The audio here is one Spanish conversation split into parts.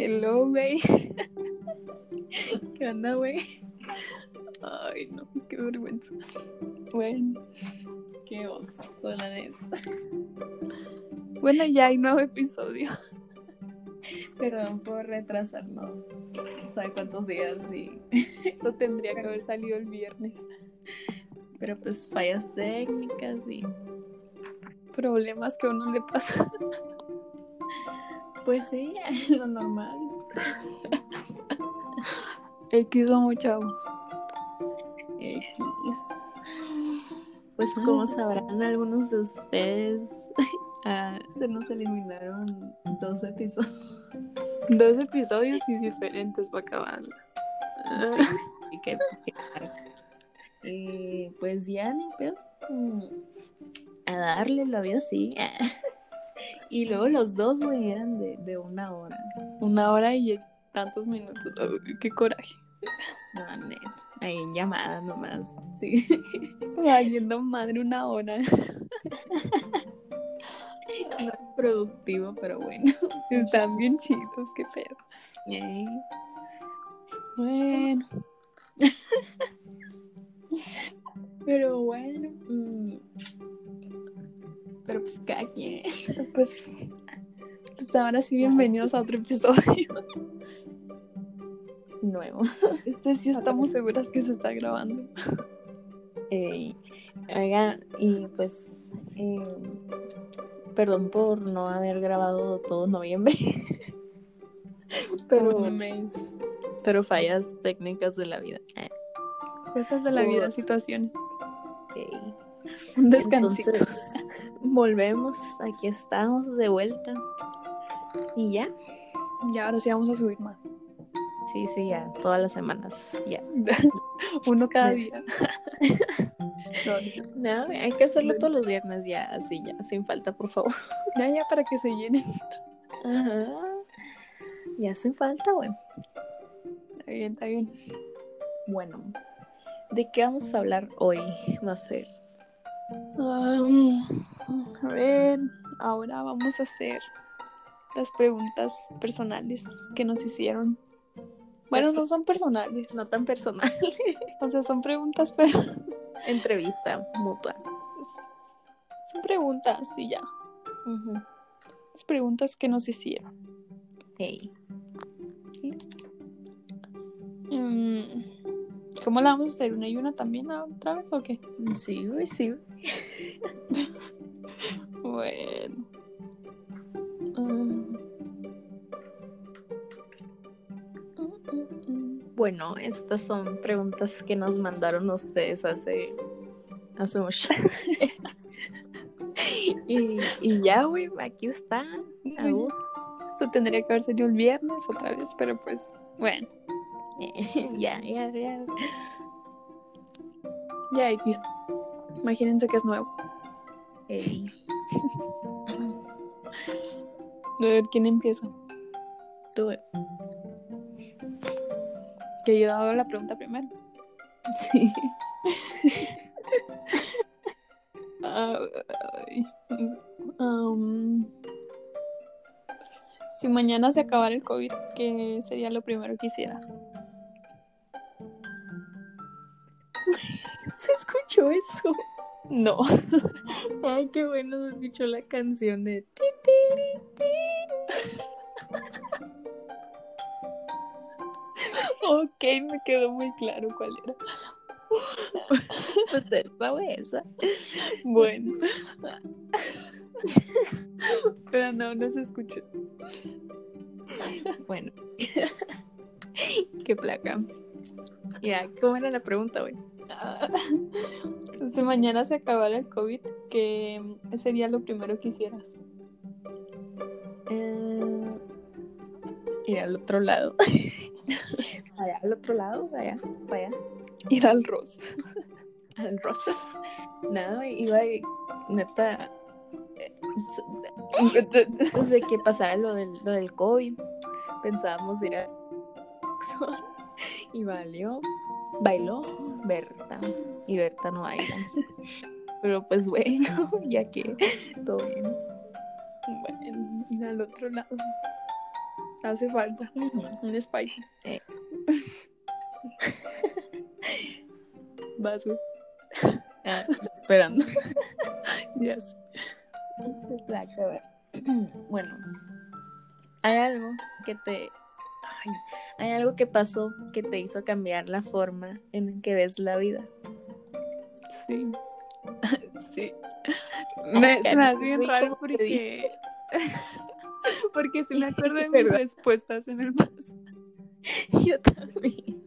Hello, güey. ¿Qué onda, güey? Ay, no, qué vergüenza. Bueno, Qué oso, la neta. bueno, ya hay nuevo episodio. Perdón por retrasarnos. No sabe cuántos días y. Esto tendría que haber salido el viernes. Pero pues fallas técnicas y. Problemas que a uno le pasa. Pues sí, lo normal. X somos chavos. X. Pues como sabrán algunos de ustedes, ah, se nos eliminaron dos episodios. Dos episodios y diferentes para acabar. Sí, y que- que- y pues ya ni pedo. Mm, A darle la vida así. Y luego los dos, güey, eran de, de una hora. Una hora y tantos minutos. Ay, qué coraje. No, neta. Ahí en llamada nomás. Sí. Valiendo madre una hora. No es productivo, pero bueno. Están bien chidos, qué pedo. Bueno, Pero bueno. mm, Pero pues cada quien. pues, pues ahora sí, bienvenidos a otro episodio. Nuevo. Este sí estamos seguras que se está grabando. Ey, Oigan, y pues. eh, perdón por no haber grabado todo noviembre. Pero pero, fallas técnicas de la vida. Eh, Cosas de la vida, situaciones. ey. Un descansito. Entonces, volvemos, aquí estamos de vuelta. Y ya, Y ahora sí vamos a subir más. sí, sí, ya, todas las semanas, ya. Uno cada día. No, hay que hacerlo todos los viernes, ya, así, ya, sin falta, por favor. Ya, ya, para que se llenen. Ajá. Ya sin falta, bueno. Está bien, está bien. Bueno, ¿de qué vamos a hablar hoy, Mafer? A ver, ahora vamos a hacer las preguntas personales que nos hicieron. Bueno, no son personales, No tan personal. o sea, son preguntas, pero Entrevista mutua. son preguntas y ya. Las preguntas que nos hicieron. Hey. ¿Cómo la vamos a hacer? ¿Una y una también otra vez o qué? Sí, güey, sí. Bueno. Bueno, estas son preguntas que nos mandaron ustedes hace, hace mucho. y, y ya, güey, aquí están. Esto tendría que haber sido el viernes otra vez, pero pues, bueno, ya, ya, ya. ya X. Imagínense que es nuevo. Ey. A ver quién empieza. Tú, Que yo hago la pregunta primero. sí. Ay, um, si mañana se acabara el COVID, ¿qué sería lo primero que hicieras? ¿Se escuchó eso? No. Ay, qué bueno se escuchó la canción de ok, me quedó muy claro cuál era. Pues esa, esa. Bueno. Pero no, no se escuchó. Bueno. qué placa. Ya, ¿cómo era la pregunta, güey? Si mañana se acabara el COVID, ¿qué sería lo primero que hicieras? Eh, ir al otro lado. allá, al otro lado, allá, para allá. Ir al Ross. Al Rosas. No, iba y, neta. eh, Antes de que pasara lo del, lo del COVID, pensábamos ir a. Y valió. Bailó Berta. Y Berta no baila. Pero pues bueno, ya que todo bien. Bueno, ir al otro lado. Hace falta un spicy. Eh. Vaso. Ah, esperando. Yes. Bueno, hay algo que te. Ay, hay algo que pasó que te hizo cambiar la forma en que ves la vida. Sí. Sí. Me, se me hace bien raro porque. porque sí me acuerdo de mis respuestas en el vaso. Yo también.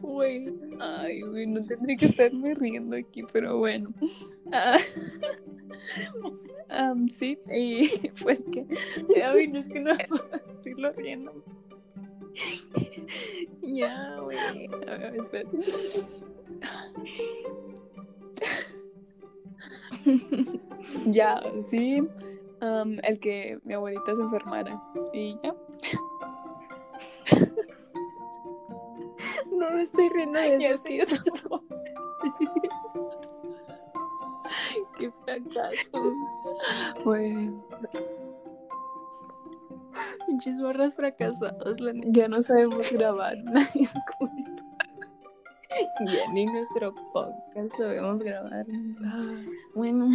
Güey. Ay, güey, no tendría que estarme riendo aquí, pero bueno. Ah, am, sí, y fue que. Ay, no es que no puedo decirlo riendo. Ya, güey. A ver, espera. ya, sí. am, el que mi abuelita se enfermara. Y ya. No me estoy riendo de eso. sí, yo tampoco. Qué fracaso. Bueno, Pinches morras fracasadas, ya no sabemos grabar. Ya ni nuestro podcast sabemos grabar. Ah, Bueno.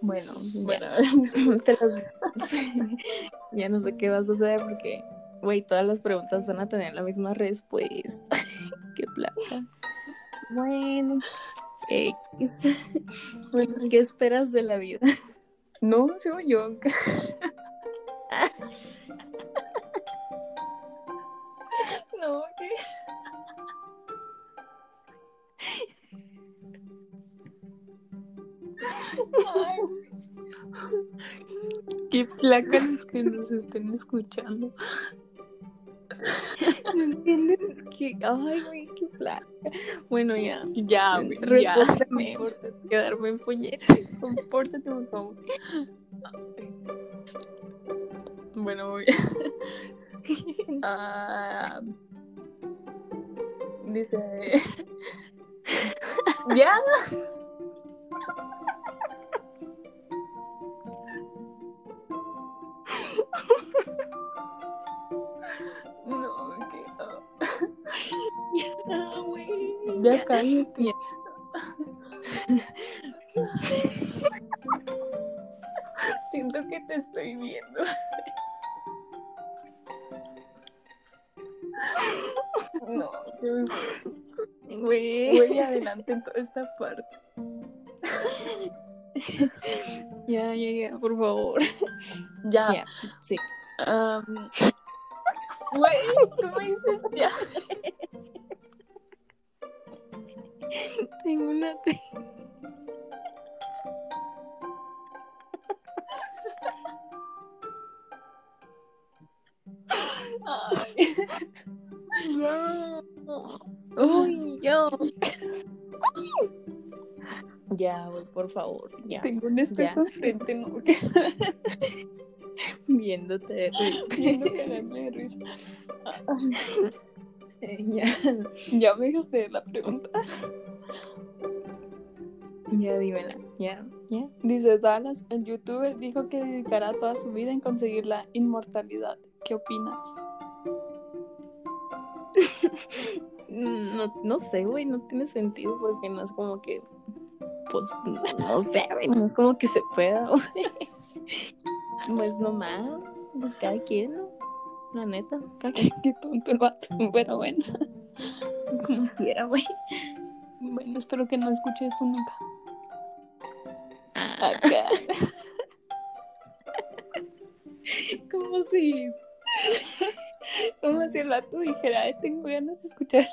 Bueno, las- ya no sé qué va a suceder porque, güey, todas las preguntas van a tener la misma respuesta. qué plata. Bueno, X. ¿qué esperas de la vida? no, sigo yo. No, ¿qué? Ay. Qué placa los que nos estén escuchando. ¿No entiendes? Que, ay, güey, qué plata. Bueno, ya. Ya, güey, ya. Respóndeme. Compórtate, Quedarme en puñete. Compórtate, por favor. Bueno, voy. Ah, dice. ¿Ya? Ya, güey. Ya cállate. Siento que te estoy viendo. No, Güey. Voy adelante en toda esta parte. Ya, ya, ya, por favor. Ya. Ya, sí. Am, Güey, tú me dices ya. Tengo una. te- Ay. Ya. Uy, yo. Ya, por favor. Ya. Tengo un espejo enfrente, no, que Viéndote. viendo cagarme de risa. Eh, Ya. Ya me dejaste la pregunta. Ya, dímela. Ya. Ya. Dice Dallas, el youtuber dijo que dedicará toda su vida en conseguir la inmortalidad. ¿Qué opinas? No, no sé, güey, no tiene sentido porque no es como que, pues, no sé, güey, no es como que se pueda, güey. Pues nomás, pues cada quien, ¿no? La neta, Qué tonto el vato. Pero bueno. como quiera, güey. Bueno, espero que no escuche esto nunca. Ah, Acá. como si, Como si el vato dijera, "Ay, tengo ganas de escuchar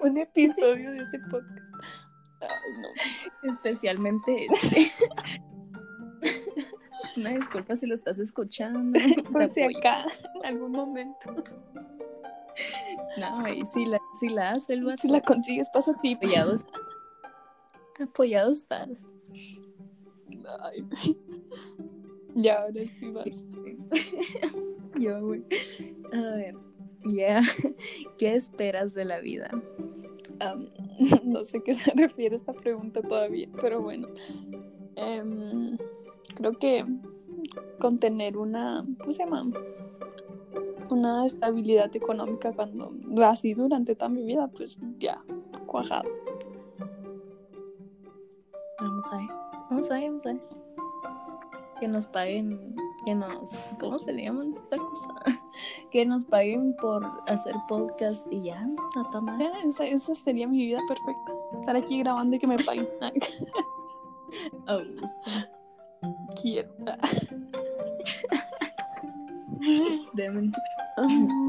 un episodio de ese podcast. Ay, no. especialmente este. Una disculpa si lo estás escuchando. Por si acá, en algún momento. No, güey, si la, si la hace el vato, Si la consigues, pasa a ti. apoyado estás. Apoyado estás. Ay. Ya, ahora sí vas. Yo, güey. A ver, ya. ¿Qué esperas de la vida? No sé qué se refiere esta pregunta todavía, pero bueno. Em, creo que con tener una, ¿cómo se llama? Una estabilidad económica cuando así durante toda mi vida, pues ya, cuajado. Vamos a ver, vamos a ver, vamos a ver. Que nos paguen, que nos, ¿cómo se llama esta cosa? Que nos paguen por hacer podcast y ya, nada más. Esa, esa sería mi vida perfecta. Estar aquí grabando y que me paguen. Augusto. Quiero.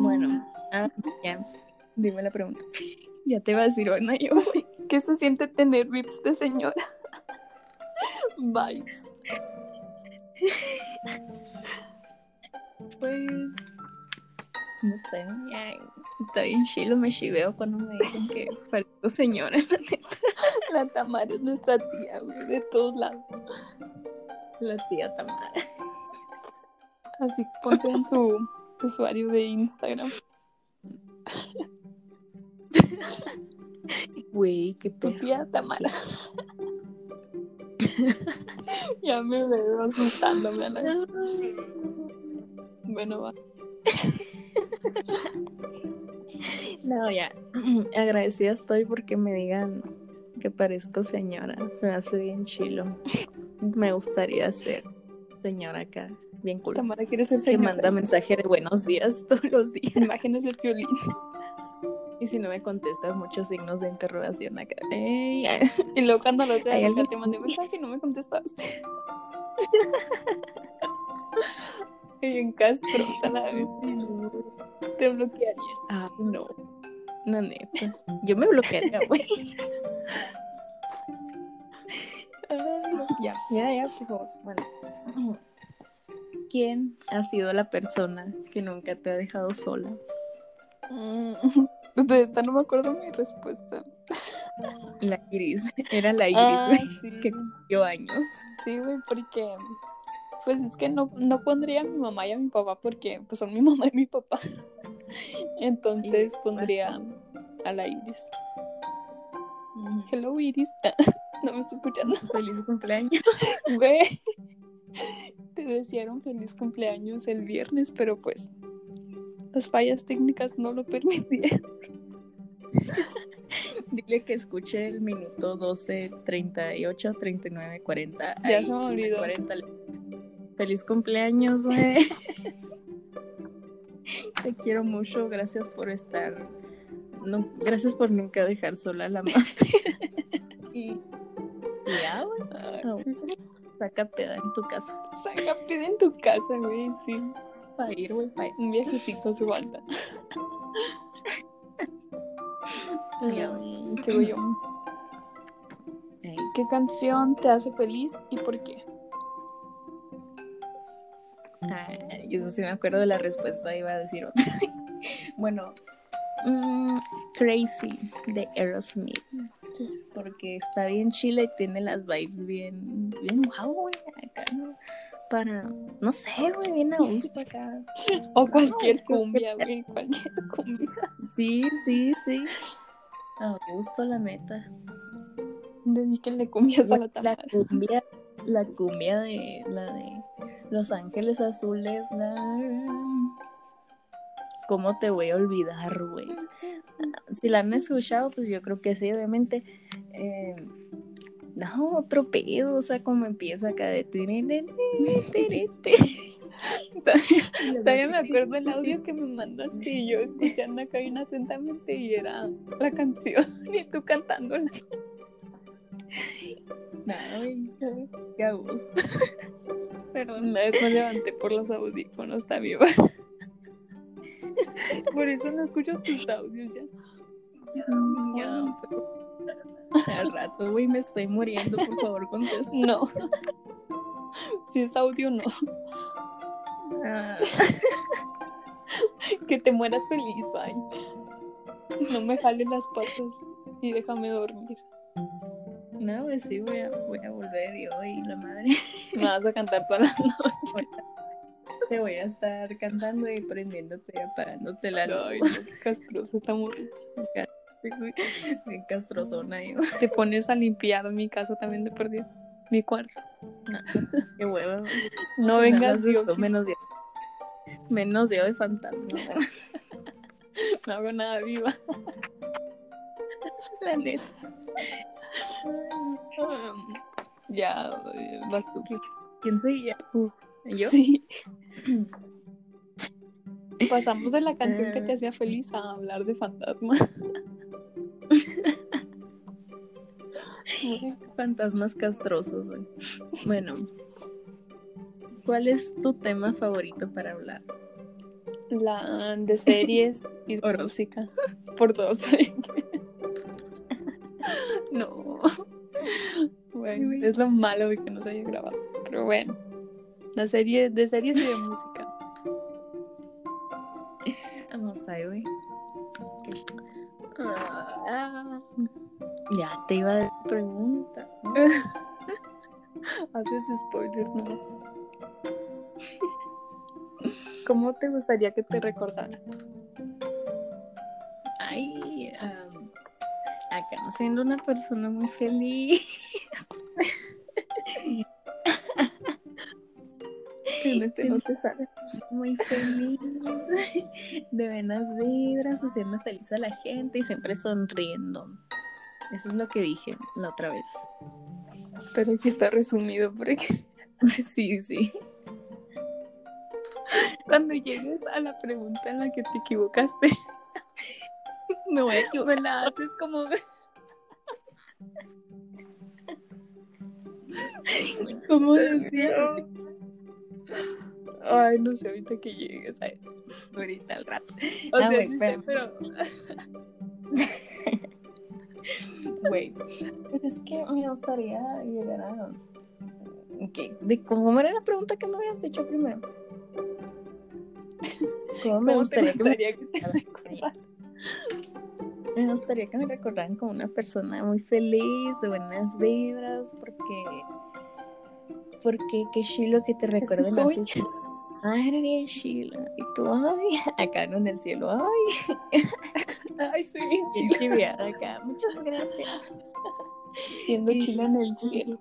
Bueno, ah, ya. Dime la pregunta. Ya te iba a decir, bueno, yo. ¿Qué se siente tener vips de señora? Vibes. Pues. No sé, ya. Está bien chilo, me chiveo cuando me dicen que parezco señora. La Tamara es nuestra tía, güey, de todos lados. La tía Tamara. Así ponte en tu usuario de Instagram. Güey, qué Tu tía Tamara. ya me veo asustándome a la Bueno, va. No, ya. Agradecida estoy porque me digan que parezco señora. Se me hace bien chilo. Me gustaría ser señora acá. Bien cool. Tamara quiere ser Que señora. manda mensaje de buenos días todos los días. Imágenes de violín. Y si no me contestas, muchos signos de interrogación acá. Ey. Y luego cuando lo ¿Hay seas, acá alguien? te mandé mensaje y no me contestaste. y bien castrosa la vez. Te bloquearía. Ay, no. No, neta. Yo me bloquearía, güey. Ya, ya, ya, por favor. Bueno. ¿Quién ha sido la persona que nunca te ha dejado sola? Mm, De esta no me acuerdo mi respuesta. La Iris. Era la Iris, Ah, güey. sí. Que cumplió años. Sí, güey, porque pues es que no, no pondría a mi mamá y a mi papá porque pues son mi mamá y mi papá. Entonces pondría a la Iris. Hello Iris. No me está escuchando. Feliz cumpleaños. Güey. Te desearon feliz cumpleaños el viernes, pero pues las fallas técnicas no lo permitieron. Dile que escuche el minuto 12, 38, 39, 40. Ya Ahí, se me olvidó. 40. Feliz cumpleaños, güey. Te quiero mucho. Gracias por estar. No, gracias por nunca dejar sola a la madre. y ya, güey. Ah, Saca peda en tu casa. Saca pide en tu casa, güey, sí. Para ir, güey. Un viajecito a su sigo yo. Ey. ¿Qué canción te hace feliz y por qué? Ay, eso sí me acuerdo de la respuesta, iba a decir otra. bueno, mm, Crazy de Aerosmith. Porque está bien chila y tiene las vibes bien, bien guau, güey. Acá, ¿no? Para, no sé, güey, bien a gusto acá. O cualquier cumbia, güey, cualquier cumbia. Sí, sí, sí. A gusto, la neta. Dedíquenle cumbias a la La cumbia, la cumbia de la de Los Ángeles Azules, la ¿Cómo te voy a olvidar, güey? Si la han escuchado, pues yo creo que sí, obviamente. Eh, no, otro pedo, o sea, como empieza acá de. Todavía me acuerdo el audio que me mandaste y yo escuchando acá bien atentamente y era la canción y tú cantándola. Ay, qué a gusto. Perdón, una vez me levanté por los audífonos también. Por eso no escucho tus audios ya. Ya, pero al rato, güey, me estoy muriendo, por favor, contesta. No. Si es audio, no. Ah, Que te mueras feliz, bye. No me jales las patas y déjame dormir. No, pues sí, voy a, voy a volver y la madre. Me vas a cantar toda la noche. Te voy a estar cantando y prendiéndote y apagándote la luz. no, castrosa morrita. Bien castrozona yo. Te pones a limpiar mi casa también de perdido. mi cuarto. No, qué huevo. No vengas, yo. Diokis. Menos yo. Menos de fantasma. No hago nada viva. La neta. Um, ya, vas tú. ¿Quién soy ya? ¿Yo? Sí. Pasamos de la canción que te Eh. hacía feliz a hablar de fantasma. Fantasmas castrosos, güey. Bueno. ¿Cuál es tu tema favorito para hablar? La de series y de música. Por dos. No. Bueno, es lo malo de que no se haya grabado. Pero bueno. La serie de series y de música. Vamos ahí, güey. Ah, Ya te iba a dar pregunta. haces spoilers nomás. ¿Cómo te gustaría que te recordara? Ay, am, acá siendo una persona muy feliz. Este no. Muy feliz. De buenas vibras, haciendo feliz a la gente y siempre sonriendo. Eso es lo que dije la otra vez. Pero aquí está resumido porque Sí, sí. cuando llegues a la pregunta en la que te equivocaste, Me voy a equivocar. me la haces como ¿Cómo decía? Ay, no sé ahorita que llegues a eso. Ahorita al rato. O Ah, sea, espérame. pero Güey. Pues es que me gustaría llegar a. ¿Qué? ¿De cómo era la pregunta que me habías hecho primero? ¿Cómo me ¿cómo te gustaría que me gustaría que te? Me gustaría que me recordaran como una persona muy feliz, de buenas vibras, porque. Porque qué chilo que te recuerden así. Ay, era bien chila. Y tú, ay, acá no en el cielo, ay, Ay, soy bien chila. acá. Muchas gracias. Siendo Y- chila en el cielo.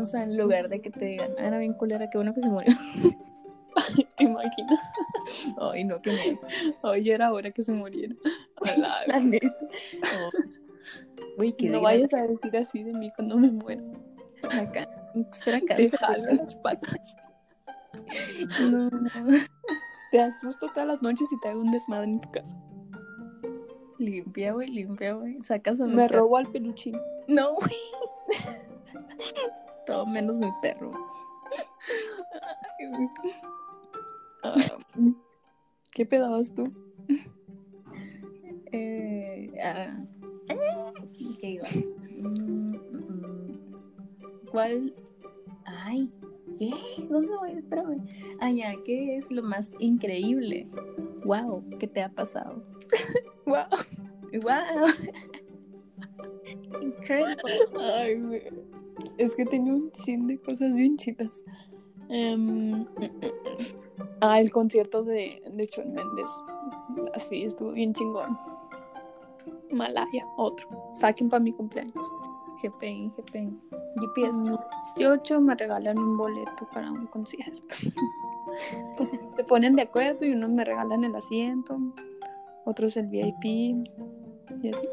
O sea, en lugar de que te digan, "Ah, era bien culera, qué bueno que se murió. ¿Te imaginas? Ay, no, qué miedo. Hoy ya era hora que se muriera. Ojalá. No vayas a decir así de mí cuando me muera. acá. Será acá. Te jalo las patas. No, no. Te asusto todas las noches y te hago un desmadre en tu casa. Limpia, güey, limpia, güey. Sacas a mi Me perro. robo al peluchín. No, güey. Todo menos mi perro. Ah, ¿Qué pedabas tú? Eh, ah, ¿Qué iba? Mm, mm, mm. ¿Cuál? Ay, ¿qué? ¿Dónde voy? Espérame. Ah, ya, ¿qué es lo más increíble? Wow, ¿qué te ha pasado? Wow. Wow. Incredible. Ay. Es que tenía un chin de cosas bien chidas. Em, ah, el concierto de, de Shawn Mendes. Así estuvo bien chingón. Malaya, otro. Saquen para mi cumpleaños. GPI, GPI. GPS. 18 me regalan un boleto para un concierto. Se ponen de acuerdo y unos me regalan el asiento, otros el VIP y así.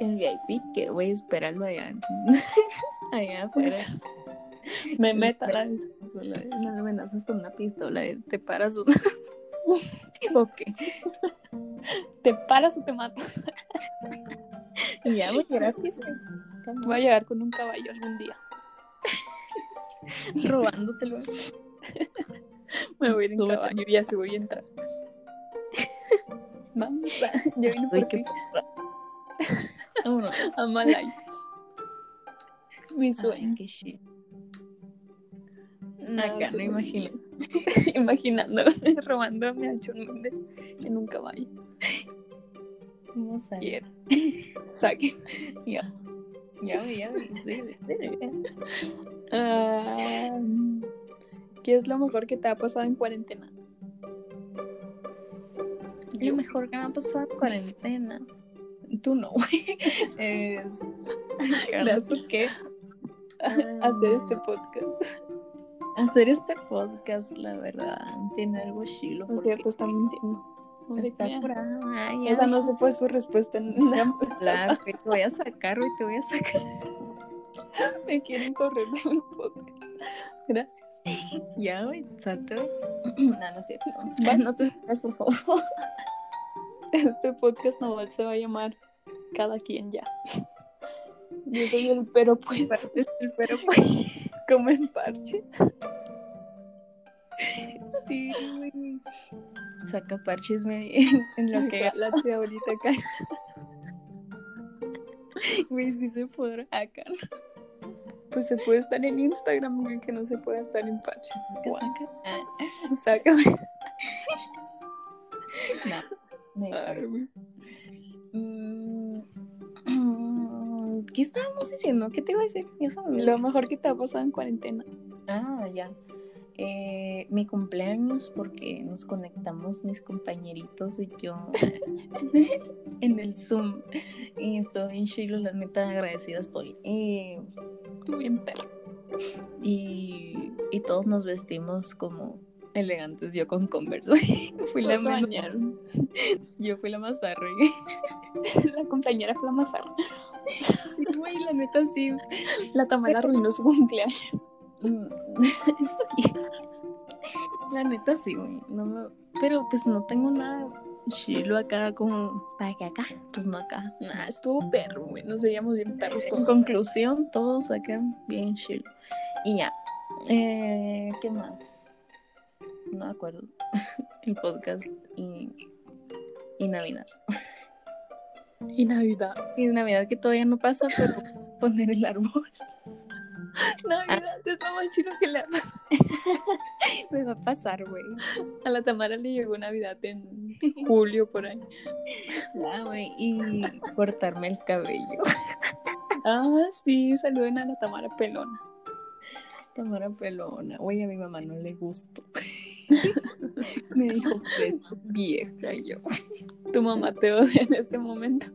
El VIP, que voy a esperarlo allá. allá afuera. Me meta. Sola, No me amenazas con una pistola, te paras un... ok. Te paras o te mato. Ya voy gratis, güey. Voy a llegar con un caballo algún día. robándotelo. Me voy a ir en caballo y así voy a entrar. Vamos, a- yo vine por ti Vámonos. a. Mi sueño. Ay, qué shit. No, Acá no imagino. Imaginándome robándome a John Mendes en un caballo. Ver. era. Saquen. Ya. Ya, ya, ¿Qué es lo mejor que te ha pasado en cuarentena? Lo mejor que me ha pasado en cuarentena. Tú no, güey. Es. ¿Por qué? hacer este podcast. Hacer este podcast, la verdad, tiene algo chilo. No es cierto, está mintiendo. No Está ahí. Esa no se fue su respuesta en la La, te voy a sacar, güey, te voy a sacar. Me quieren correr de mi podcast. Gracias. Ya, güey, salte. No, no es cierto. Ya, no te sacas, por favor. Este podcast no se va a llamar Cada quien ya. Yo soy el pero pues, Pero pues. como en parche. Saca parches me, en, en lo que la tía ahorita acá. güey sí se podrá acá. Pues se puede estar en Instagram, güey, que no se puede estar en parches. Saca. Ah, Sácame. no. Me Ay. Mm, ¿Qué estábamos diciendo? ¿Qué te iba a decir? Lo mejor que te ha pasado en cuarentena. Ah, ya. Eh, mi cumpleaños porque nos conectamos mis compañeritos y yo en el Zoom y estoy en Chilo, la neta agradecida estoy. Y, Tú bien perro. y, y todos nos vestimos como elegantes, yo con Converse. fui la bañaron. yo fui la más. La compañera Flamazar. Sí, güey, la neta sí. La Tamara arruinó su cumpleaños. Sí. La neta sí, güey. No me... Pero pues no tengo nada chilo acá como para que acá, pues no acá. Nah, estuvo perro, güey. Nos veíamos bien perros En conclusión, todos acá bien chill. Y ya. Eh, ¿Qué más? No me acuerdo. El podcast y, y Navidad. Y Navidad. Y Navidad que todavía no pasa, pero poner el árbol. Navidad es lo más chido que le ha pasado. Me va a pasar, güey. A la Tamara le llegó Navidad en julio por ahí. Güey. Y cortarme el cabello. Ah, sí, saluden a la Tamara pelona. Tamara pelona. Güey, a mi mamá no le gustó. Me dijo que es vieja yo. Tu mamá te odia en este momento.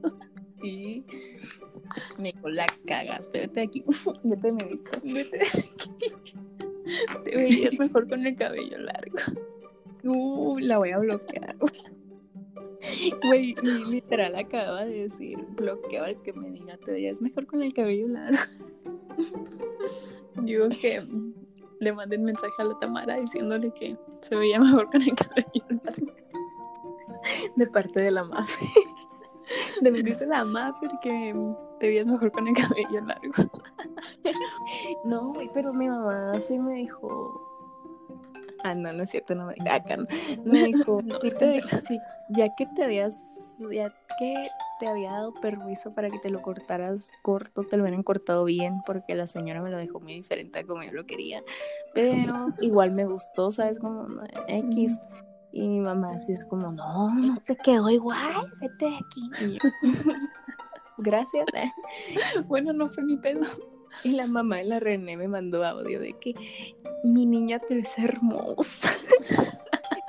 Dijo, la cagaste, vete de aquí. Vete de mi vista. Vete de aquí. Te verías mejor con el cabello largo. Uh, la voy a bloquear. Güey, y literal acaba de decir, bloqueo al que me diga, te verías mejor con el cabello largo. Digo que le manden mensaje a la Tamara diciéndole que se veía mejor con el cabello largo. De parte de la madre. Dice la Maffer que te veías mejor con el cabello largo. No, güey, pero mi mamá sí me dijo. Ah, no, no es cierto, no me acá no. Me dijo, No, sí te- ya que te habías, ya que te había dado permiso para que te lo cortaras corto, te lo hubieran cortado bien, porque la señora me lo dejó muy diferente a como yo lo quería. Pero igual me gustó, ¿sabes? Como X. Y mi mamá así es como, no, no te quedó igual, vete de aquí. Y yo, Gracias. Bueno, no fue mi pedo. Y la mamá de la René me mandó audio de que mi niña te ves hermosa.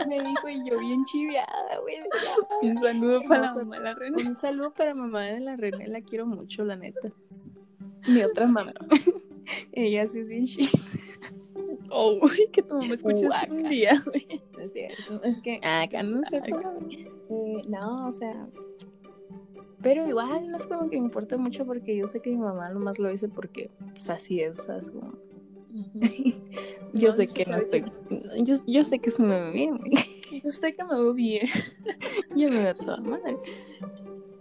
me dijo y yo bien chiviada, güey. Un saludo para la mamá de la reina. Un saludo para mamá de la René, la quiero mucho, la neta. Mi otra mamá. Ella sí es bien chiva. Oh, que tu mamá escuchaste Guaca. un día, güey. No es cierto. Es que acá no sé. Eh, no, o sea. Pero igual no es como que me importa mucho porque yo sé que mi mamá nomás lo dice porque pues así es, ¿sabes? Como- Yo No, sé que no estoy. Yo, yo sé que se me ve bien, güey. Yo sé que me veo bien. Yo me veo toda madre.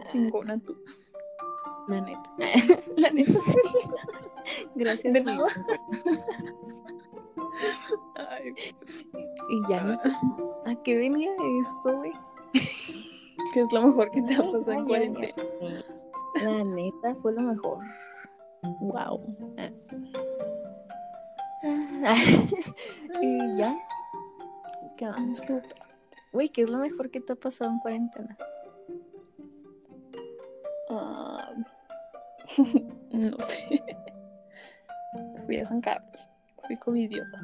Chingona tú. La neta. La neta sí. Gracias. De nada. Ay, Y ya no sé. ¿A qué venía esto, güey? ¿Qué es lo mejor que te ha pasado en cuarentena? La neta fue lo mejor. Wow. y ya. ¿Qué más? Güey, ¿qué es lo mejor que te ha pasado en cuarentena? Ah, no sé. Fui a San Carlos. Fui covidiota.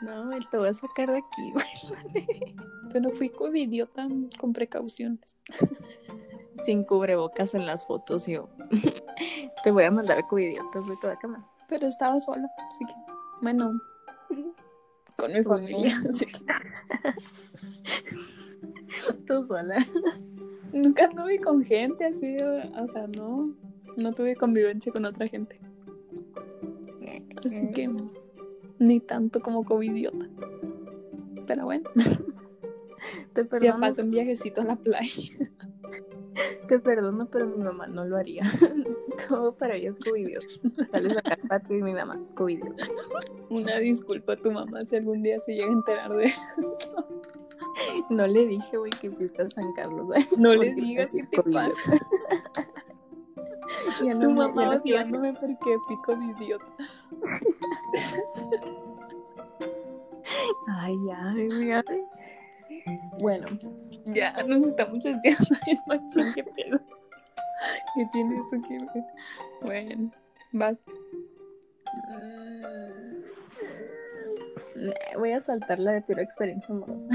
No, güey, te voy a sacar de aquí, güey. Pero fui covidiota con precauciones. sin cubrebocas en las fotos. Yo te voy a mandar covidiotas, güey, toda cama. Pero estaba sola, así que, bueno, con mi familia, así que. Tú sola. Nunca anduve con gente así, o sea, no, no tuve convivencia con otra gente. Así que ni tanto como covidiota. Pero bueno. Te Ya perdono, falta un viajecito a la playa. te perdono, pero mi mamá no lo haría. Todo para ella es covidiota. Sales a sacar patio y mi mamá, covidiota. Una disculpa a tu mamá si algún día se llega a enterar de No le dije, güey, que fuiste a San Carlos. güey, No le digas qué te pasa. Ya Tu mamá odiándome porque fui covidiota. Ay, ay, ay. Bueno, Ya nos estamos echando en machín, qué pedo. ¿Qué tiene eso que ver? Bueno, vas. eh, voy a saltar la de pura experiencia amorosa.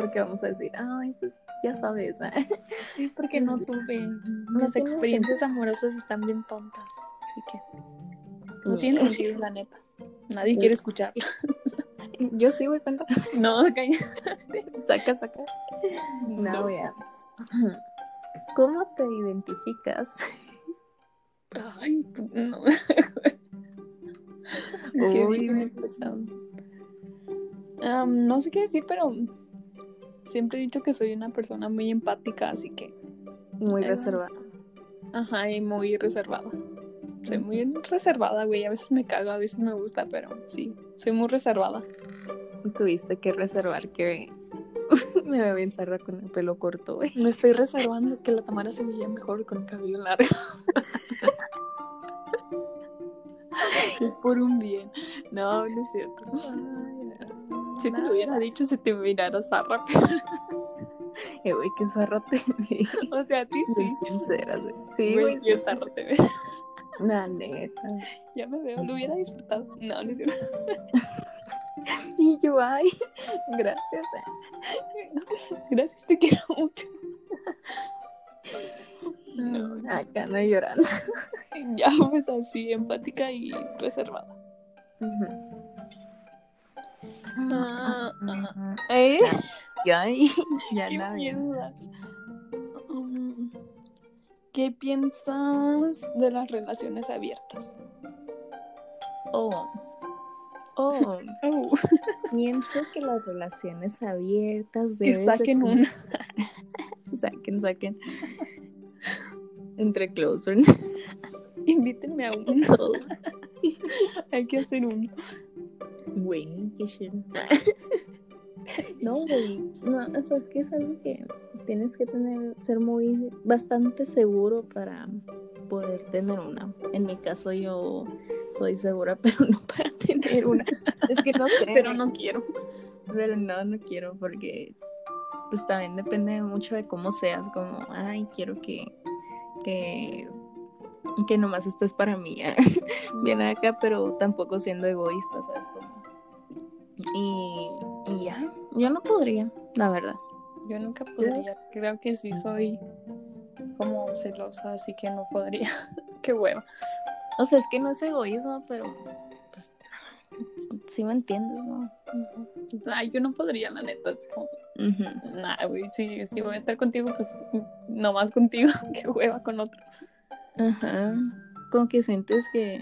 Porque vamos a decir, ay, pues ya sabes. ¿eh? Sí, porque no tuve. No Las experiencias amorosas están bien tontas. Así que no tiene sentido, la neta. Nadie quiere escucharla. Yo sí, güey, cuenta. No, calla. Saca, saca. No, voy a. ¿Cómo te identificas? Ay, no. Qué Uy. bien. Am, no sé qué decir, pero siempre he dicho que soy una persona muy empática, así que. Muy reservada. Ajá, y muy reservada. Soy muy reservada, güey. A veces me cago, a veces me gusta, pero sí, soy muy reservada. Tuviste que reservar que me veo bien zarra con el pelo corto, güey. Me estoy reservando que la Tamara se veía mejor con el cabello largo. es por un bien. No, no es cierto. Si te lo hubiera dicho, se te mirara zarra. Eh, güey, qué zarra te vi. o sea, a ti sí. Sincera, güey. Sí, Güey, sí, zarra te. La neta. Ya me veo, lo hubiera disfrutado. No, no es cierto. Y yo, ay, gracias. Gracias, te quiero mucho. No, no. Acá no llorando. Ya, pues así, empática y reservada. Ah, ah, ¿Eh? Ya, ya ¿Qué piensas? Um, ¿Qué piensas de las relaciones abiertas? Oh. Oh, Oh, pienso que las relaciones abiertas que deben saquen ser- una. Saquen, saquen. Entre close friends. Invítenme a uno. Hay que hacer uno. Güey, qué chido. No, güey. No, o sea, es que es algo que tienes que tener, ser muy, bastante seguro para poder tener una. En mi caso, yo soy segura, pero no para tener una. Es que no sé. Pero no quiero. Pero no, no quiero porque pues también depende mucho de cómo seas, como, ay, quiero que, que, que nomás estés para mí, bien acá, pero tampoco siendo egoísta, ¿sabes? Como, y, y ya, yo no podría, la verdad. Yo nunca podría. Creo que sí soy como celosa, así que no podría. Qué hueva. O sea, es que no es egoísmo, pero pues, sí me entiendes, ¿no? Ay, yo no podría, la neta. Es como, Ujú. nah, güey, si, si voy a estar contigo, pues nomás contigo. Qué hueva con otro. Ajá. Como que sientes que.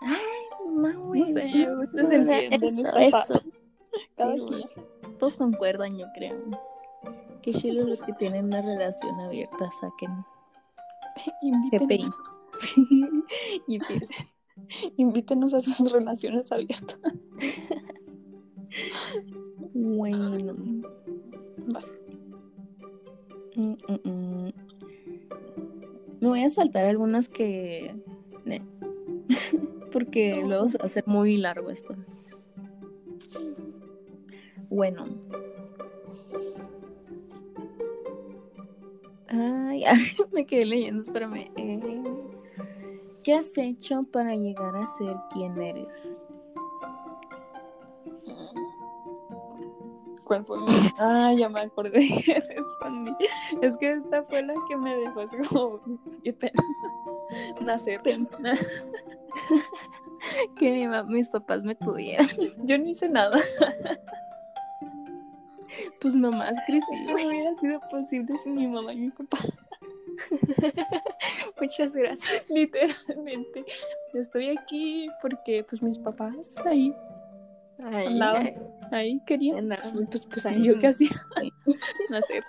Ay, no, güey. No sé, ustedes entienden. Eso, eso. Cada Sí, quien. Todos concuerdan, yo creo. Qué chido los que tienen una relación abierta, saquen y pues, invítenos a sus relaciones abiertas. bueno. Vas. Mm, mm, mm. Me voy a saltar algunas que. Porque luego se va a hacer muy largo esto. Bueno. Ay, ay, me quedé leyendo, espérame. Eh, ¿Qué has hecho para llegar a ser quien eres? ¿Cuál fue mi? Ah, ya me acordé. Respondí. Es que esta fue la que me dejó así como. Qué pena. Nacer. que mi mis papás me tuvieran. Yo no hice nada. Pues nomás crecí. No hubiera sido posible sin mi mamá y mi papá. Muchas gracias. Literalmente. Estoy aquí porque, pues, mis papás ahí, Ay, Andaba. ay, ahí querían. Pues, pues, pues, Ahí. yo qué hacía. Nacer.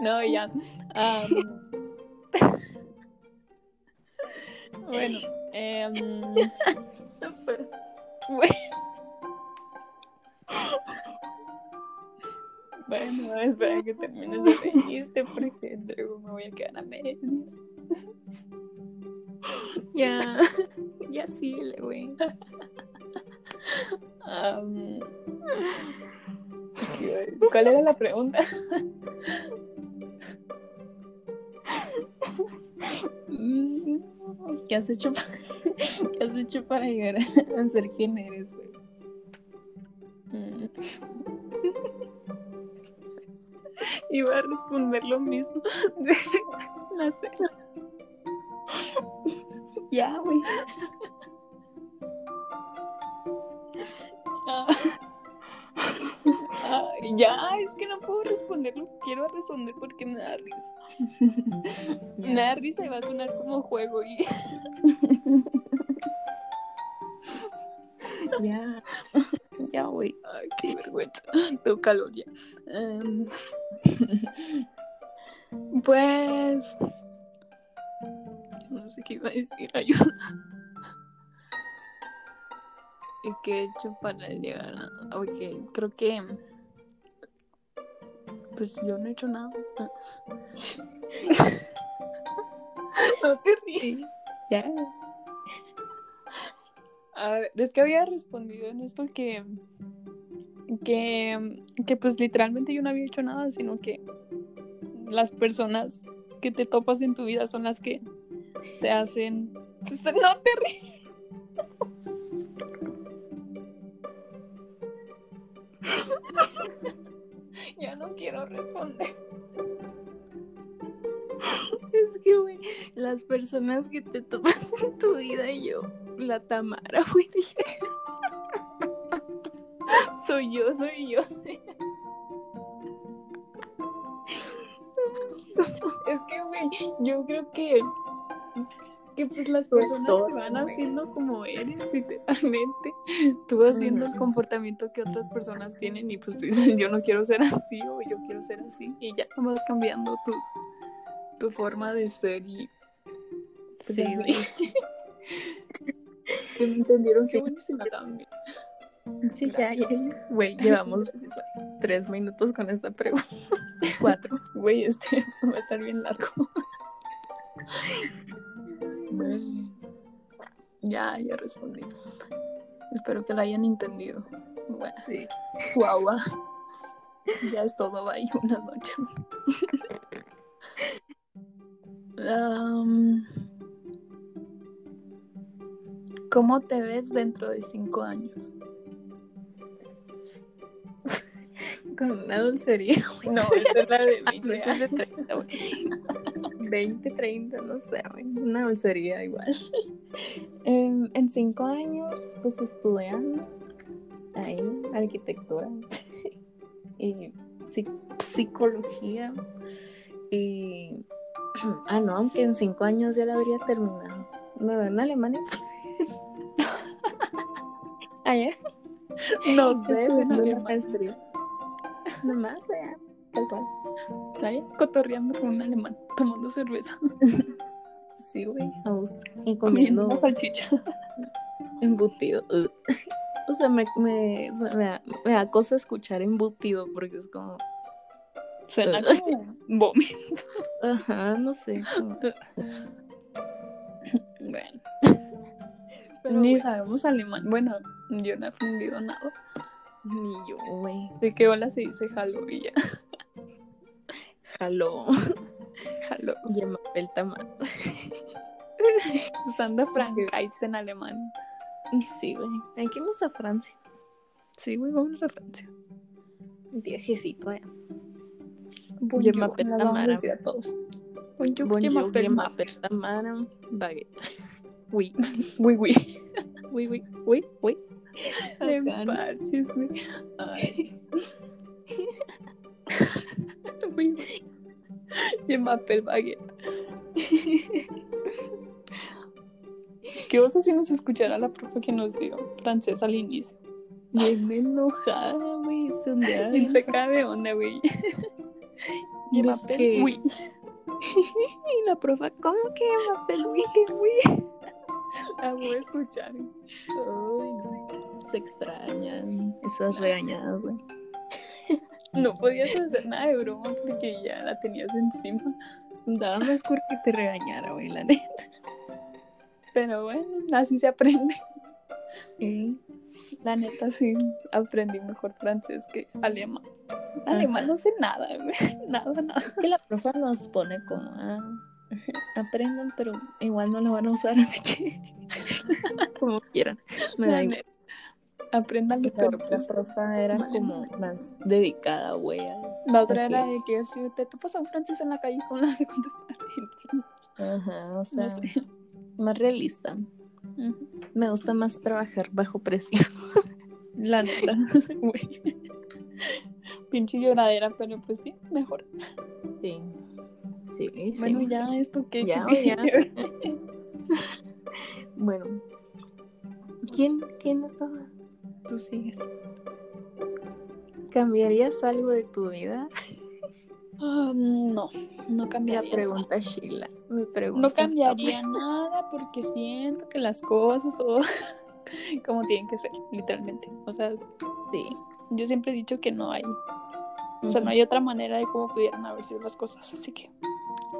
No, ya. Bueno, em, bueno. Bueno, espera que termines de reírte porque luego me voy a quedar a medias. ya. Ya síguele, güey. Am, ¿Cuál era la pregunta? Mm, ¿Qué has hecho, pa- ¿Qué has hecho para llegar a ser quien eres, güey? Mm. Iba a responder lo mismo de nacer. Ya, güey. Ya, es que no puedo responder lo que quiero responder porque me da risa. Me da risa y va a sonar como juego y Ya. Ya, güey. Ay, qué vergüenza. Tengo calor ya. Em, pues. No sé qué iba a decir. Ayuda. ¿Y qué he hecho para llegar a.? Ok, creo que. Pues yo no he hecho nada. Ah. No te ríes. Ya. A ver, es que había respondido en esto que, que, que pues literalmente yo no había hecho nada, sino que las personas que te topas en tu vida son las que te hacen... pues, no te ríes. ya no quiero responder. Es que, güey, las personas que te tomas en tu vida y yo, la Tamara, güey, dije, Soy yo, soy yo. es que, güey, yo creo que, que pues las personas todo, te van güey. haciendo como eres, literalmente. Tú vas viendo el comportamiento que otras personas tienen y pues tú dices, yo no quiero ser así o yo quiero ser así. Y ya vas cambiando tus, tu forma de ser y... pues, Sí, güey. me entendieron, Sí. qué buenísima también. Sí, ya, ya, ya. Güey, llevamos tres minutos con esta pregunta. Cuatro. Güey, este va a estar bien largo. Ya, ya respondí. Espero que la hayan entendido. Bueno, Sí. guau, Ya es todo, bye. Buenas noches. Am, ¿Cómo te ves dentro de cinco años? Con una dulcería. No, esta es la de Ay, no, esa es de 30, güey. 20, 30, no sé. Una dulcería igual. Em, en cinco años, pues estudiando ahí, arquitectura y psi- psicología. Y. Ah, no, aunque en cinco años ya la habría terminado. Me veo en Alemania. Allá. Nos ves en Alemania. maestría. Nomás, allá, casual. Ahí, cotorreando con un alemán, tomando cerveza, Sí, güey, a gusto. Y comiendo comiendo salchicha. embutido. O sea, me, me, o sea, me, da, me da cosa escuchar embutido porque es como, Suena como vómito. ajá, no sé. como- Bueno, Pero, ni sabemos alemán. Bueno, yo no he aprendido nada. ni yo, güey. De que hola se dice jalo y ya. Jaló. Jalo. Llama el tamal. Usando Frankeist en alemán. Sí, güey. Hay que irnos a Francia. Sí, güey, vámonos a Francia. Viejecito, eh. Bonjour, vamos a todos. Bonjour, Bonjour, Tamara Baguette. Oui, Oui, oui. oui, oui, oui, oui. Le Bacán. parches, güey. Ay. Oui, oui. Je m'appelle Baguette. ¿Qué vas a si nos escuchara la profe que nos dio francés al inicio? Bien enojada, güey. Se hundía Bien seca de onda, güey. Je ¿De m'appelle qué? Oui. Y la profa, ¿cómo que m'appelle oui? La voy a escuchar. Ay, no. Se extrañan esas regañadas, güey. No podías hacer nada de broma porque ya la tenías encima. Daba más que te regañara, güey, la neta. Pero bueno, así se aprende. ¿Eh? La neta sí aprendí mejor francés que alemán. Alemán no sé nada, güey. Nada, nada. Que la profa nos pone como, ah, aprendan, pero igual no lo van a usar, así que como quieran. Me da igual. Aprendan La pero otra pues, profa era como más dedicada, güey. La otra era de que si te topas a un francés en la calle, ¿cómo le vas a contestar? Ajá, o sea, No sé. más realista. Me gusta más trabajar bajo presión. La neta, güey. Pinche lloradera, pero pues sí, mejor. Sí. Sí, sí. Bueno, ya esto que Ya, que ya. Bueno. ¿Quién, quién estaba? Tú sigues. ¿Cambiarías algo de tu vida? Ah, no, no La cambiaría. pregunta Sheila. Me pregunta. No cambiaría nada porque siento que las cosas, todo como tienen que ser, literalmente. O sea, Sí. yo siempre he dicho que no hay, o sea, no hay otra manera de cómo pudieran haber sido las cosas, así que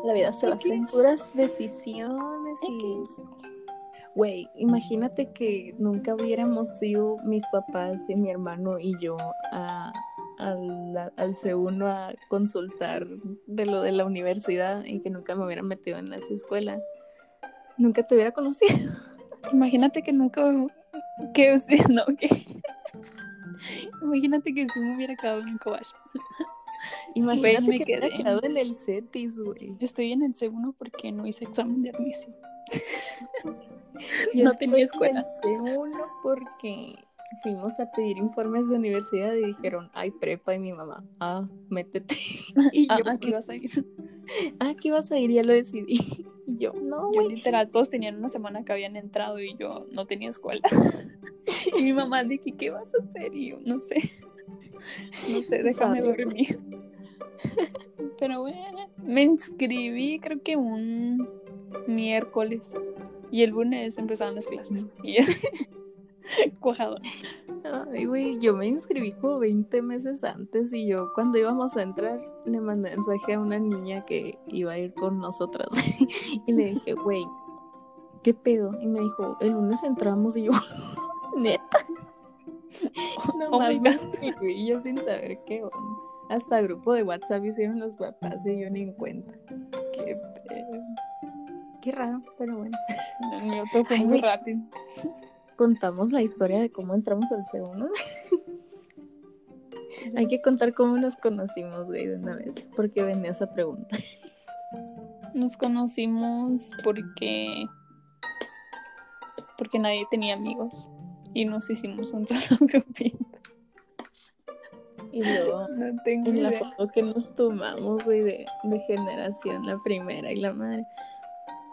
La vida se basa en puras decisiones y... Güey, imagínate que nunca hubiéramos ido mis papás y mi hermano y yo a, a la- al C1 a consultar de lo de la universidad y que nunca me hubiera metido en esa escuela. Nunca te hubiera conocido. imagínate que nunca, que usted, no, que, imagínate que si me hubiera quedado en el Cobach. Imagínate me que quedé. quedado en el CETIS, güey. Estoy en el segundo porque no hice examen de admisión. Yo No tenía escuela. C1 porque fuimos a pedir informes de universidad y dijeron, hay prepa y mi mamá, ah, métete. Y Ah, yo, aquí vas a ir. ah, aquí vas a ir, ya lo decidí. Y yo, no, Yo literal, todos tenían una semana que habían entrado y yo no tenía escuela. y mi mamá dije, ¿qué vas a hacer? Y yo, no sé. No sé, déjame dormir. Pero bueno, me inscribí creo que un miércoles. Y el lunes empezaban las clases. Y. Cuajado. Ay, güey, yo me inscribí como 20 meses antes y yo cuando íbamos a entrar le mandé mensaje a una niña que iba a ir con nosotras y le dije, güey, ¿qué pedo? Y me dijo, el lunes entramos y yo, neta. Oh me God. inscribí y yo sin saber qué onda. Hasta grupo de WhatsApp hicieron los papás y yo ni en cuenta. Qué pedo. Qué raro, pero bueno. El mío fue Ay, muy rápido. Contamos la historia de cómo entramos al C1. Hay que contar cómo nos conocimos, güey, de una vez, porque venía esa pregunta. Nos conocimos porque porque nadie tenía amigos y nos hicimos un solo grupito. Y luego, No tengo en la foto que nos tomamos, güey, de, de generación, la primera y la madre,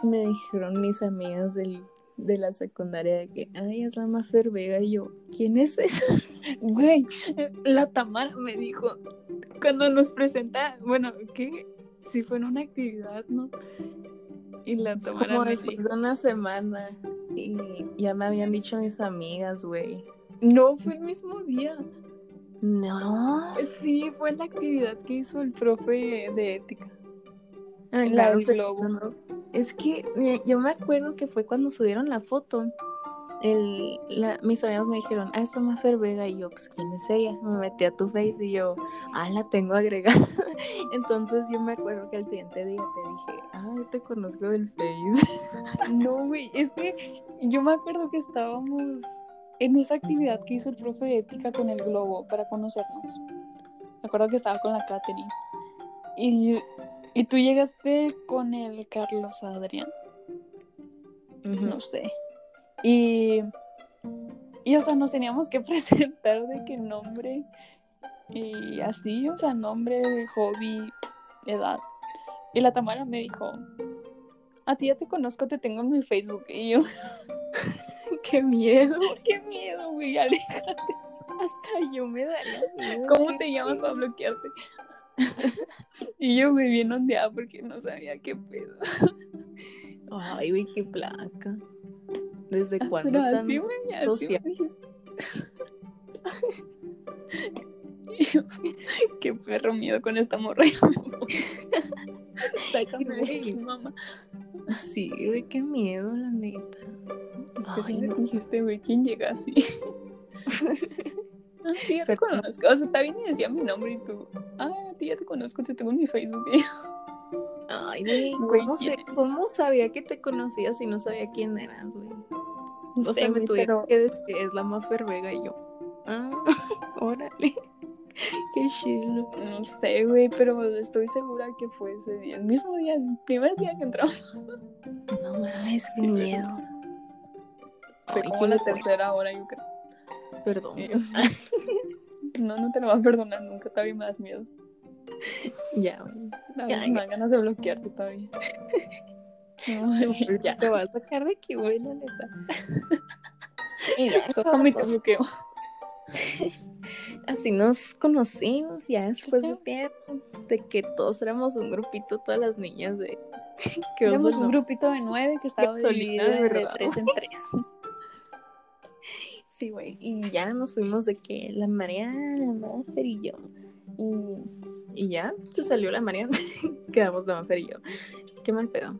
me dijeron mis amigas del, de la secundaria de que, ay, es la Mafer Vega, y yo, ¿quién es esa? Güey, la Tamara me dijo cuando nos presenta, bueno, que si fue en una actividad, ¿no? Y la Tamara Como me después dijo, de una semana, y ya me habían dicho mis amigas, güey. no, fue el mismo día. No. Sí, fue la actividad que hizo el profe de ética. Ah, La claro, del pero globo. no. Es que yo me acuerdo que fue cuando subieron la foto. El, mis amigos me dijeron, ah, esa Mafer Vega. Y yo, pues, ¿quién es ella? Me metí a tu face y yo, ah, la tengo agregada. Entonces yo me acuerdo que al siguiente día te dije, ah, yo te conozco del face. No, güey, es que yo me acuerdo que estábamos en esa actividad que hizo el profe de ética con el globo para conocernos. Me acuerdo que estaba con la Katherine. Y, y tú llegaste con el Carlos Adrián. No sé. Y, y, o sea, nos teníamos que presentar de qué nombre y así, o sea, nombre, hobby, edad. Y la Tamara me dijo, a ti ya te conozco, te tengo en mi Facebook. Y yo, Qué miedo. qué miedo, güey, aléjate. Hasta yo me daría miedo. ¿Cómo te llamas para bloquearte? Y yo, güey, bien ondeada porque no sabía qué pedo. Ay, güey, qué placa. ¿Desde cuándo Pero tan así, güey, así me Qué perro miedo con esta morra. me. Sácame de mamá. Sí, güey, qué miedo, la neta. Es que Ay, me no. dijiste, güey, ¿quién llega así? Ah, sí, ya te Pero- conozco. O sea, está bien y decía mi nombre y tú, ah, a ti ya te conozco, te tengo en mi Facebook. Yo, Ay, güey, ¿cómo. ¿cómo sabía que te conocías si no sabía quién eras, güey? no O sé, sea, me tuvieron pero que decir que es la Mafer Vega y yo. Ah, órale. Qué chido. no sé, güey, pero estoy segura que fue ese día, el mismo día, el primer día que entramos. No mames, qué miedo. Fue Ay, como la tercera hora, yo creo. Perdón. Yo, no, no te lo voy a perdonar nunca, todavía me das miedo. Ya, güey. A Ya, me dan ganas de bloquearte todavía. No, ya. Te vas a sacar de aquí, güey, la neta. Y te bloqueo. Así nos conocimos ya después de tiempo, de que todos éramos un grupito, todas las niñas de que Éramos un ¿no? grupito de nueve que estaba dividido de tres en tres. Sí, güey. Y ya nos fuimos de que la Mariana, la Mafer y yo. Y, y ya se salió la Mariana. Quedamos la Mafer y yo. Qué mal pedo.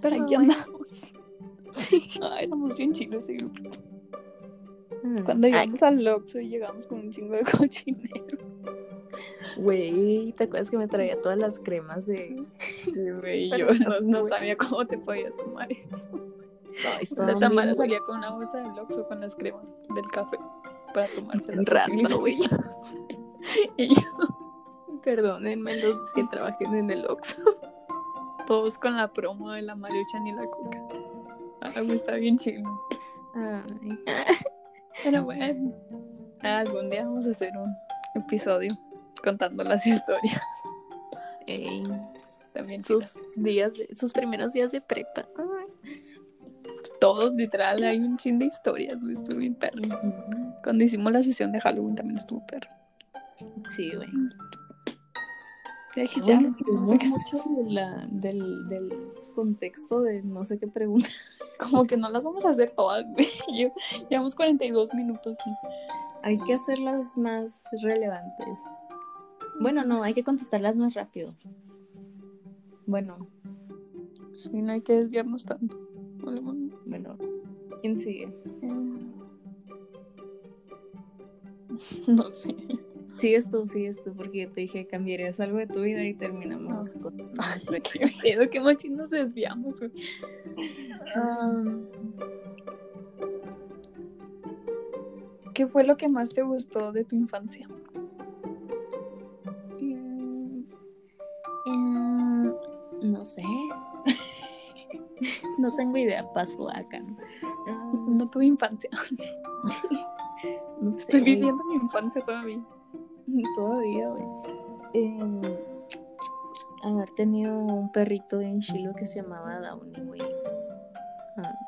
Pero Aquí bueno. andamos. Ay, éramos bien chilos ese grupo. Mm. Cuando Ay, llegamos al Oxxo y llegamos con un chingo de cochinero. Güey, ¿te acuerdas que me traía todas las cremas de. Sí, güey, yo no, no sabía cómo te podías tomar eso. Ay, La Tamara salía con una bolsa del Oxxo con las cremas del café para tomarse la Rata, güey. Y yo, Perdónenme los que trabajen en el Oxxo. todos con la promo de la Maruchan y la Coca. Ay, güey, está bien chido. Ay. Pero bueno, algún día vamos a hacer un episodio contando las historias. Ey, También sus días, de- sus primeros días de prepa. Ay. todos, literal, hay un chin de historias, güey, estuvo bien perro. Cuando hicimos la sesión de Halloween también estuvo perro. Sí, güey. Ya que ya, mucho de la- del, del contexto de no sé qué pregunta. como que no las vamos a hacer todas, güey. Llevamos 42 minutos. sí. Hay que hacerlas más relevantes. Bueno, no, hay que contestarlas más rápido. Bueno, Sí, no hay que desviarnos tanto. Bueno. bueno. ¿Quién sigue? No sé. Sigues tú, sigues tú, porque te dije cambiarías algo de tu vida y terminamos con nuestra Qué pedo, qué machín nos desviamos, güey. ¿Qué fue lo que más te gustó de tu infancia? Mm, mm, no sé. no tengo idea, paso acá. ¿no? No tuve infancia. No sé. Estoy güey. viviendo mi infancia todavía. Todavía, güey. Em, haber tenido un perrito en Chilo que se llamaba Downy, güey.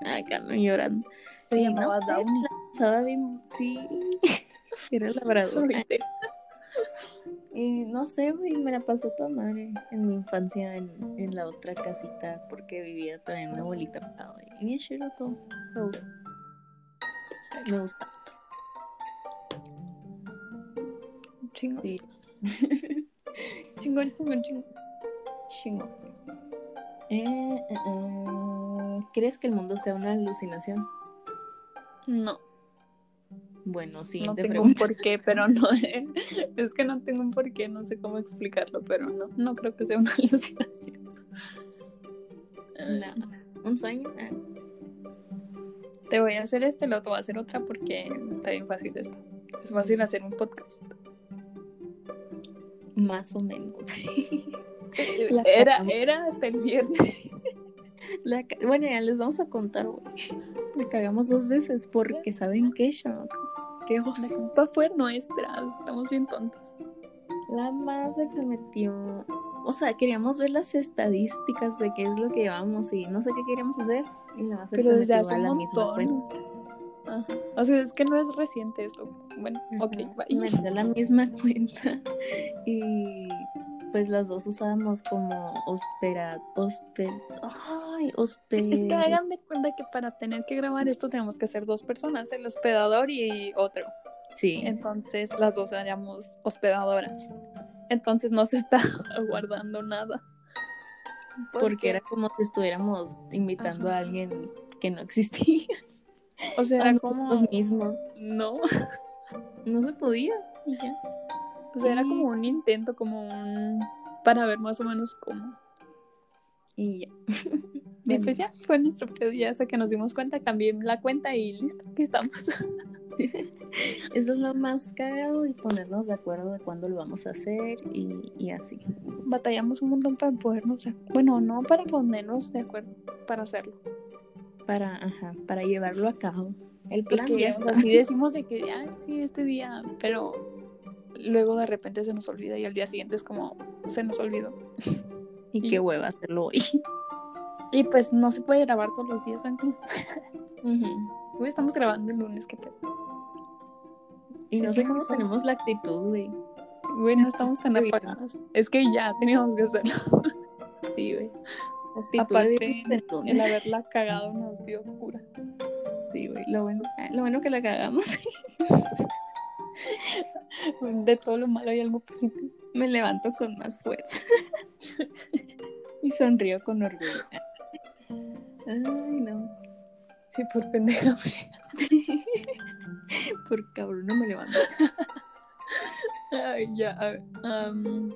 Ah, acá no llorando. Se llamaba no bien, sí. Era labrador. Y no sé, güey, me la pasó toda madre en mi infancia en, en la otra casita porque vivía también mi abuelita. Y bien chido todo. Me gusta. Me gusta. Chingón, Sí. chingón, chingón, chingón. Chingón. Eh, eh, eh, ¿Crees que el mundo sea una alucinación? No, Bueno, no siguiente tengo un porqué, pero no. Es que no tengo un porqué, no sé cómo explicarlo, pero no, no creo que sea una alucinación. No. ¿Un sueño? Ah. Te voy a hacer este, luego te voy a hacer otra porque está bien fácil esta. Es fácil hacer un podcast. Más o menos. La era, era hasta el viernes. La bueno, ya les vamos a contar, güey. Me cagamos dos veces porque ¿saben qué, chamacos? Que la culpa fue nuestra. Estamos bien tontas. La madre se metió. O sea, queríamos ver las estadísticas de qué es lo que llevamos y no sé qué queríamos hacer. Y la Pero se metió a la misma cuenta. Ajá. O sea, es que no es reciente esto. Bueno, ok, bye. Me dio la misma cuenta. Y pues las dos usábamos como hospera, hospe, ay, hospe. Es que hagan de cuenta que para tener que grabar esto tenemos que ser dos personas, el hospedador y otro. Sí, Entonces las dos éramos hospedadoras. Entonces no se está guardando nada. porque era como si estuviéramos invitando Ajá. a alguien que no existía. O sea, era como nosotros mismos. no, No se podía. Y ya. o sea, era como un intento, como un para ver más o menos cómo. Y ya. Y pues ya fue nuestro pedo, ya hasta que nos dimos cuenta, cambié la cuenta y listo, aquí estamos. Eso es lo más cagado y ponernos de acuerdo de cuándo lo vamos a hacer y, y así. Batallamos un montón para podernos, de- bueno, no para ponernos de acuerdo, para hacerlo. Para, ajá, para llevarlo a cabo. El plan Porque ya o sea, está. sí decimos de que, ah, sí, este día, pero luego de repente se nos olvida y al día siguiente es como, se nos olvidó. Y qué hueva hacerlo hoy. Y pues no se puede grabar todos los días, ¿saben cómo? Ujú. Hoy estamos grabando el lunes, qué pedo. Y Sí, no sé cómo tenemos la actitud, güey. Güey, no estamos tan apagados. Es que ya teníamos que hacerlo. Sí, güey. Aparte, de el haberla cagado nos dio cura. Sí, güey. Lo bueno, ah, lo bueno que la cagamos. De todo lo malo hay algo positivo. Me levanto con más fuerza. y sonrío con orgullo. Ay, no. Sí, por pendeja. Por cabrón no me levanto. Ay, ya, a ver. am,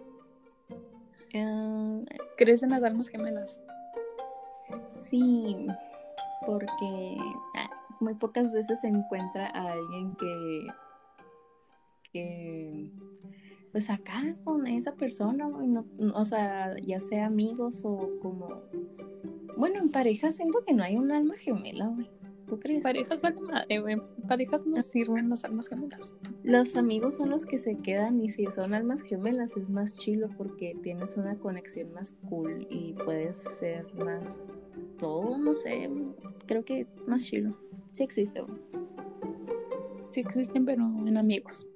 Ah, ¿Crees en las almas gemelas? sí, porque ah, muy pocas veces se encuentra a alguien que, que pues acá con esa persona, no- o sea, ya sea amigos o como, bueno, en pareja siento que no hay un alma gemela, güey. ¿Tú crees? Parejas vale madre, güey. Parejas no sirven las almas gemelas. Los amigos son los que se quedan y si son almas gemelas es más chilo porque tienes una conexión más cool y puedes ser más todo, no sé, creo que más chilo. Sí existe. güey. Sí existen, pero en amigos.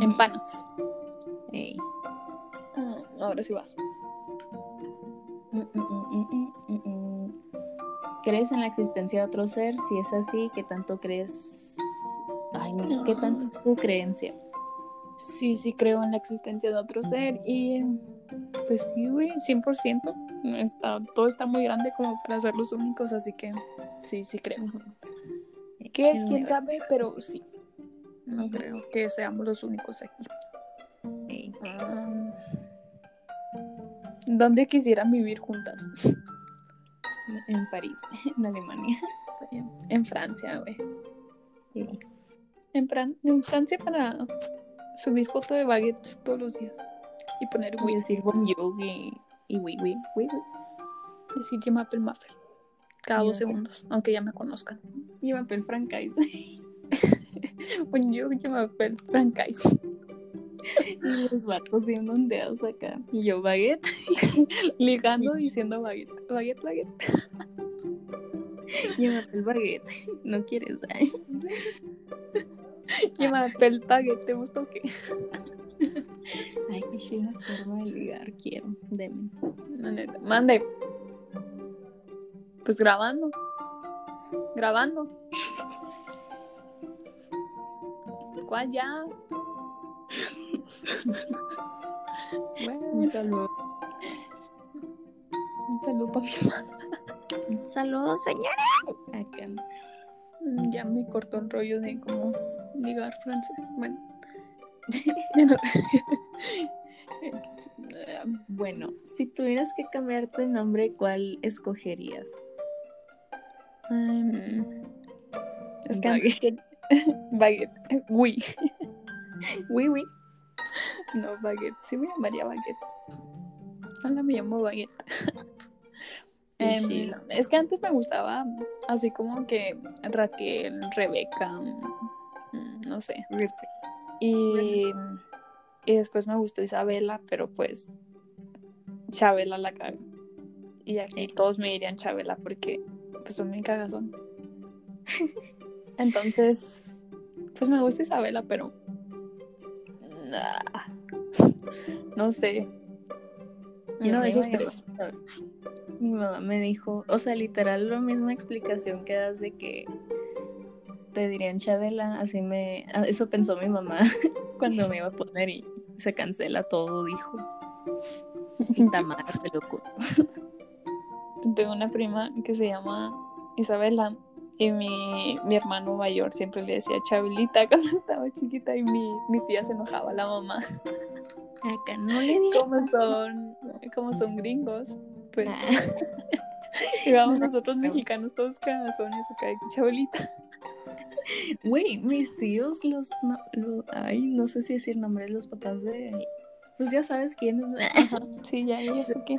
En panas. Ey. Ah, ahora sí vas. Mm, mm, mm, mm, mm. ¿Crees en la existencia de otro ser? Si es así, ¿qué tanto crees? Ay, no, ¿qué tanto es tu creencia? Sí, sí creo en la existencia de otro ser y pues sí, güey, 100%. Está, todo está muy grande como para ser los únicos, así que sí, sí creo. El quién sabe, pero sí. No creo que seamos los únicos aquí. Ah, ¿Dónde quisieran vivir juntas? En París, en Alemania. En Francia, güey. Ey. En, Fran- en Francia para subir foto de baguettes todos los días y poner güey. decir bonjour y, y oui, oui, oui, oui. Decir que Maple Muffin cada dos segundos, aunque ya me conozcan. Y papel francais. Bonjour, je m'appelle Francais. Y los barcos bien ondeados acá. Y yo, baguette. Ligando diciendo baguette, baguette, baguette. Y papel baguette. ¿No quieres? Je m'appelle baguette, ¿te gusta o qué? Ay, qué chida forma de ligar. Quiero. Deme. La neta. Mande. Pues grabando. Grabando. ¿Cuál ya? Bueno, Un saludo. un saludo para mi mamá. Un saludo, señora. Acá. Mm, Ya me cortó el rollo de cómo ligar francés. Bueno. Bueno, si tuvieras que cambiarte de nombre, ¿cuál escogerías? Mm, es que Baguette. Baguette. Uy. Oui, oui. No, Baguette. Sí me llamaría Baguette. Hola, me llamo Baguette. Em, es que antes me gustaba así como que Raquel, Rebeca, mm, no sé. Y, y después me gustó Isabela, pero pues Chabela la caga. Y aquí todos me dirían Chabela porque pues son bien cagazones. Entonces, pues me gusta Isabela, pero nah, no sé. Iba a tres. llamar- Mi mamá me dijo, o sea, literal la misma explicación que das de que te dirían Chabela, así me, ah, eso pensó mi mamá cuando me iba a poner y se cancela todo, dijo. Y Tamara, te lo juro. Tengo una prima que se llama Isabela y mi, mi hermano mayor siempre le decía Chabelita cuando estaba chiquita y mi, mi tía se enojaba, la mamá. Acá no le digo. Como son, como son gringos, pues Ah. y vamos nosotros mexicanos todos cagazones acá de Chabelita. Güey, mis tíos, los, ay, no sé si decir nombres, los papás de, pues ya sabes quiénes, sí, ya, ya sé que.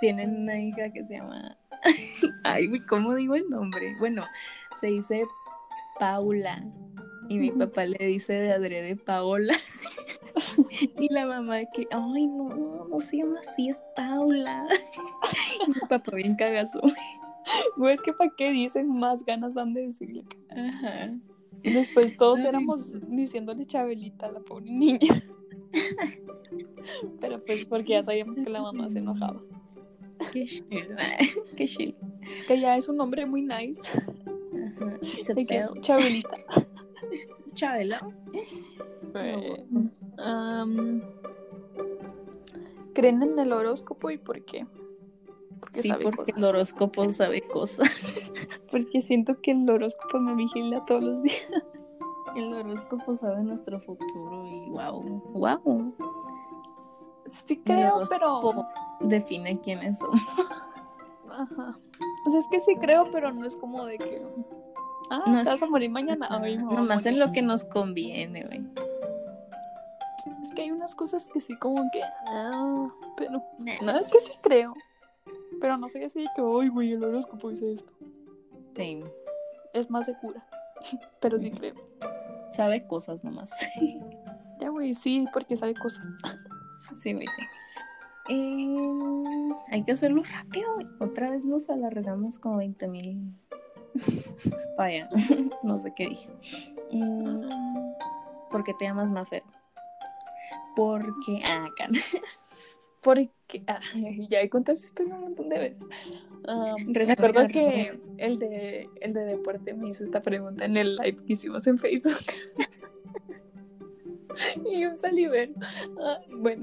tienen una hija que se llama, ay, güey, ¿cómo digo el nombre? Bueno, se dice Paula y mi papá le dice de adrede Paola y la mamá que, ay, no, no se llama así, es Paula. Y mi papá bien cagazo. Güey, es que para qué dicen más ganas han de decirle. Ajá. Y después todos Ay. éramos diciéndole Chabelita a la pobre niña. Pero pues porque ya sabíamos que la mamá se enojaba. Qué chill, qué chill. Es que ya es un nombre muy nice. Ajá. Isabel. Chabelita. Chabela. Eh, ¿Creen en el horóscopo y por qué? Porque Sí, porque cosas. el horóscopo sabe cosas. Porque siento que el horóscopo me vigila todos los días. El horóscopo sabe nuestro futuro y wow. Wow. Sí El creo, horóscopo pero... define quiénes somos. Ajá. O sea, es que sí creo, pero no es como de que... Ah, No te vas a morir mañana. Ay, a Nomás en lo que nos conviene, güey. Es que hay unas cosas que sí como que... Ah, pero... Nah. No, es que sí creo. Pero no soy así que, ay, güey, el horóscopo dice esto. Sí. Es más de cura. Pero sí creo. Sabe cosas nomás. Ya, güey, sí, porque sabe cosas. Sí, güey, sí. Eh, hay que hacerlo rápido, güey. Otra vez nos alargamos como 20 mil. Vaya, no sé qué dije. Mm, ¿Por qué te llamas Mafer? Porque. Ah, acá. Porque, ah, ya he contado historia un montón de veces. Um, acuerdo que el de, el de deporte me hizo esta pregunta en el live que hicimos en Facebook. y yo salí a ver. Ah, bueno,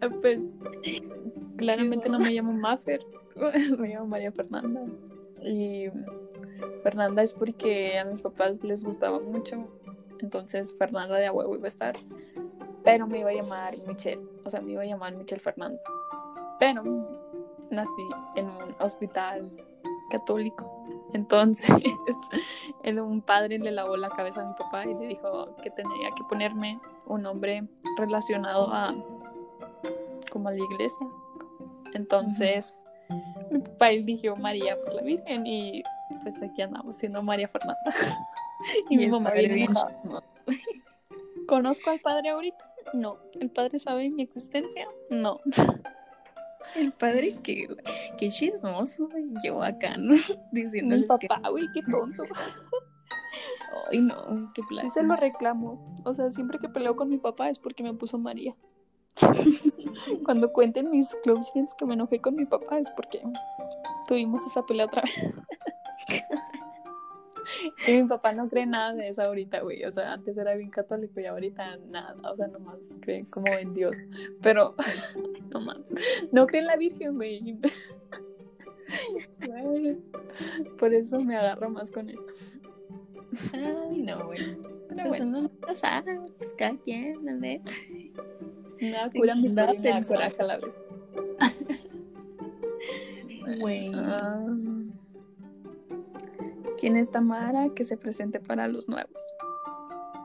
ah, pues claramente no me llamo Maffer, me llamo María Fernanda. Y Fernanda es porque a mis papás les gustaba mucho. Entonces Fernanda de a iba a estar. Pero me iba a llamar Michelle. O sea, me iba a llamar Michelle Fernanda. Pero nací en un hospital católico. Entonces, el- un padre le lavó la cabeza a mi papá y le dijo que tenía que ponerme un nombre relacionado a como a la iglesia. Entonces, mi papá eligió María por la Virgen y pues aquí andamos siendo María Fernanda. y, mi mamá bien chingón. ¿Conozco al padre ahorita? No. ¿El padre sabe mi existencia? No. El padre que, qué chismoso. Yo acá, ¿no? Mi Diciéndoles papá, güey, qué tonto. que. Ay, no, qué Sí plata. se lo reclamo. O sea, siempre que peleo con mi papá es porque me puso María. Cuando cuenten mis close friends que me enojé con mi papá es porque tuvimos esa pelea otra vez. Y mi papá no cree nada de eso ahorita, güey. O sea, antes era bien católico y ahorita nada. O sea, nomás cree como en Dios. Pero, no más. No cree en la Virgen, güey. Por eso me agarro más con él. Ay, no, güey. Pero Pues bueno, uno no sabe, pues cada quien, me da cura mi Andaba historia y me da pensando. coraje a la vez. Güey. Ah. ¿Quién es Tamara que se presente para los nuevos?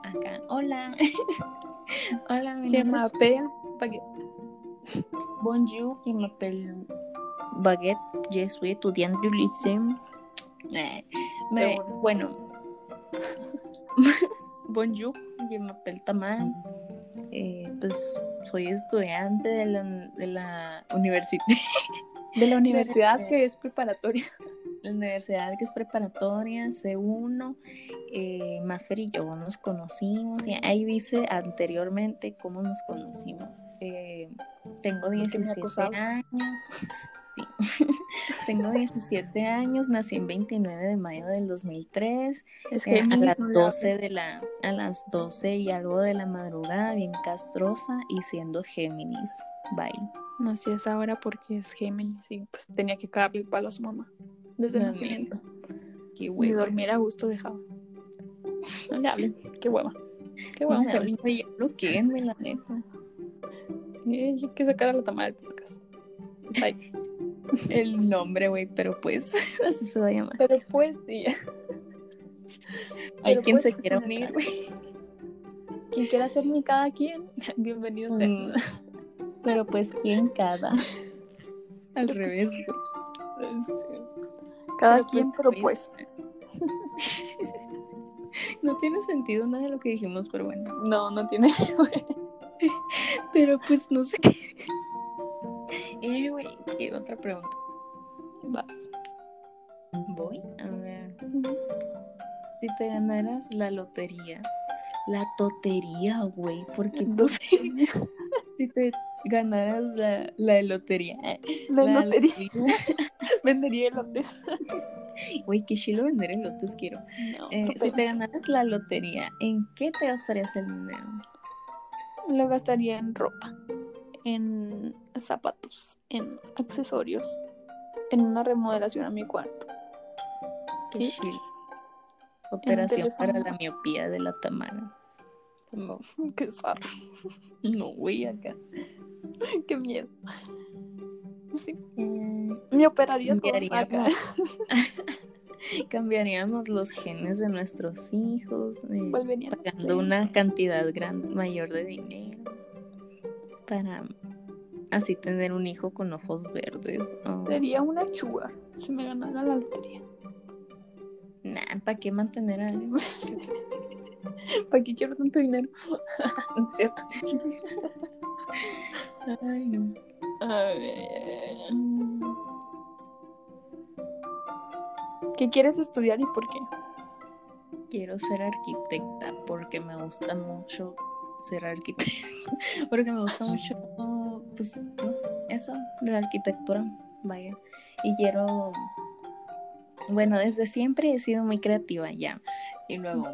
acá. Hola. Hola, mi Je nombre es Baguette. Bonjour, je m'appelle Baguette, je suis estudiante du lycée. Eh, me- bueno. bueno. Bonjour, je m'appelle Tamara. Eh, pues soy estudiante de la, de la universidad, De la universidad que es preparatoria. la universidad que es preparatoria, C1. Eh, Mafer y yo nos conocimos. Y ahí dice anteriormente cómo nos conocimos. Eh, tengo Porque me 17 acosaba. años. Tengo 17 años, nací el 29 de mayo del 2003. Es Eh, a las no le 12 hablo. de la a las 12 y algo de la madrugada, bien castrosa y siendo Géminis. Bye. Nací a esa hora porque es Géminis y pues tenía que cagarle el palo a su mamá desde el nacimiento. Qué hueva. dormir a gusto dejaba. No le hablen. Qué hueva. Qué hueva, No, Géminis. oye, bloqueenme, la neta. Eh, Hay que sacar a la Tamara del podcast. Ay, El nombre, güey, pero pues así se va a llamar. pero pues sí. Hay quien pues, se pues, quiera unir, güey. Quien quiera ser mi cada quien, bienvenido sea. Mm, Pero pues, ¿quién cada? Al Pero, pues, revés, güey. Cada Pero, pues, quien, pero güey. pues. No tiene sentido nada de lo que dijimos, pero bueno. No, no tiene. Pero pues no sé qué. Eh, güey, ¿qué otra pregunta? Vas. Voy a ver. Si te ganaras la lotería. La totería, güey, porque no sé. Si te ganaras la, la lotería. La lotería. Vendería elotes. Güey, qué chilo vender elotes quiero. No, Eh, si te ganaras la lotería, ¿en qué te gastarías el dinero? Lo gastaría en ropa, en zapatos, en accesorios, en una remodelación a mi cuarto. Qué. Operación para la miopía de la Tamara. No, qué zarro, No, güey, acá. qué miedo. Sí, Eh, me operaría todo Cambiaríamos. acá. cambiaríamos los genes de nuestros hijos, eh, pagando ser. una cantidad gran, mayor de dinero para así tener un hijo con ojos verdes. Oh, Sería una chuga si me ganara la lotería. nah, ¿para qué mantener a alguien? ¿Para qué quiero tanto dinero? ¿No es cierto? Ay, no. A ver. ¿Qué quieres estudiar y por qué? Quiero ser arquitecta porque me gusta mucho ser arquitecta. porque me gusta mucho, pues, eso de la arquitectura. Vaya. Y quiero. Bueno, desde siempre he sido muy creativa ya. Y luego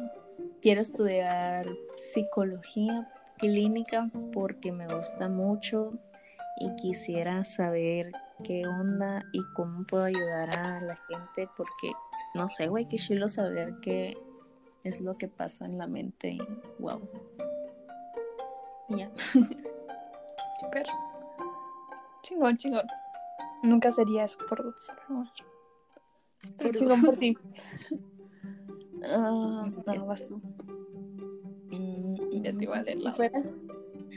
quiero estudiar psicología clínica porque me gusta mucho y quisiera saber qué onda y cómo puedo ayudar a la gente porque no sé, güey, qué chilo saber qué es lo que pasa en la mente wow. Y ya. Súper. Chingón, chingón. Nunca sería eso por dos, pero bueno. Pero chingón por ti. Ah, no, vas tú. Mm, Ya te iba a leer Si fueras,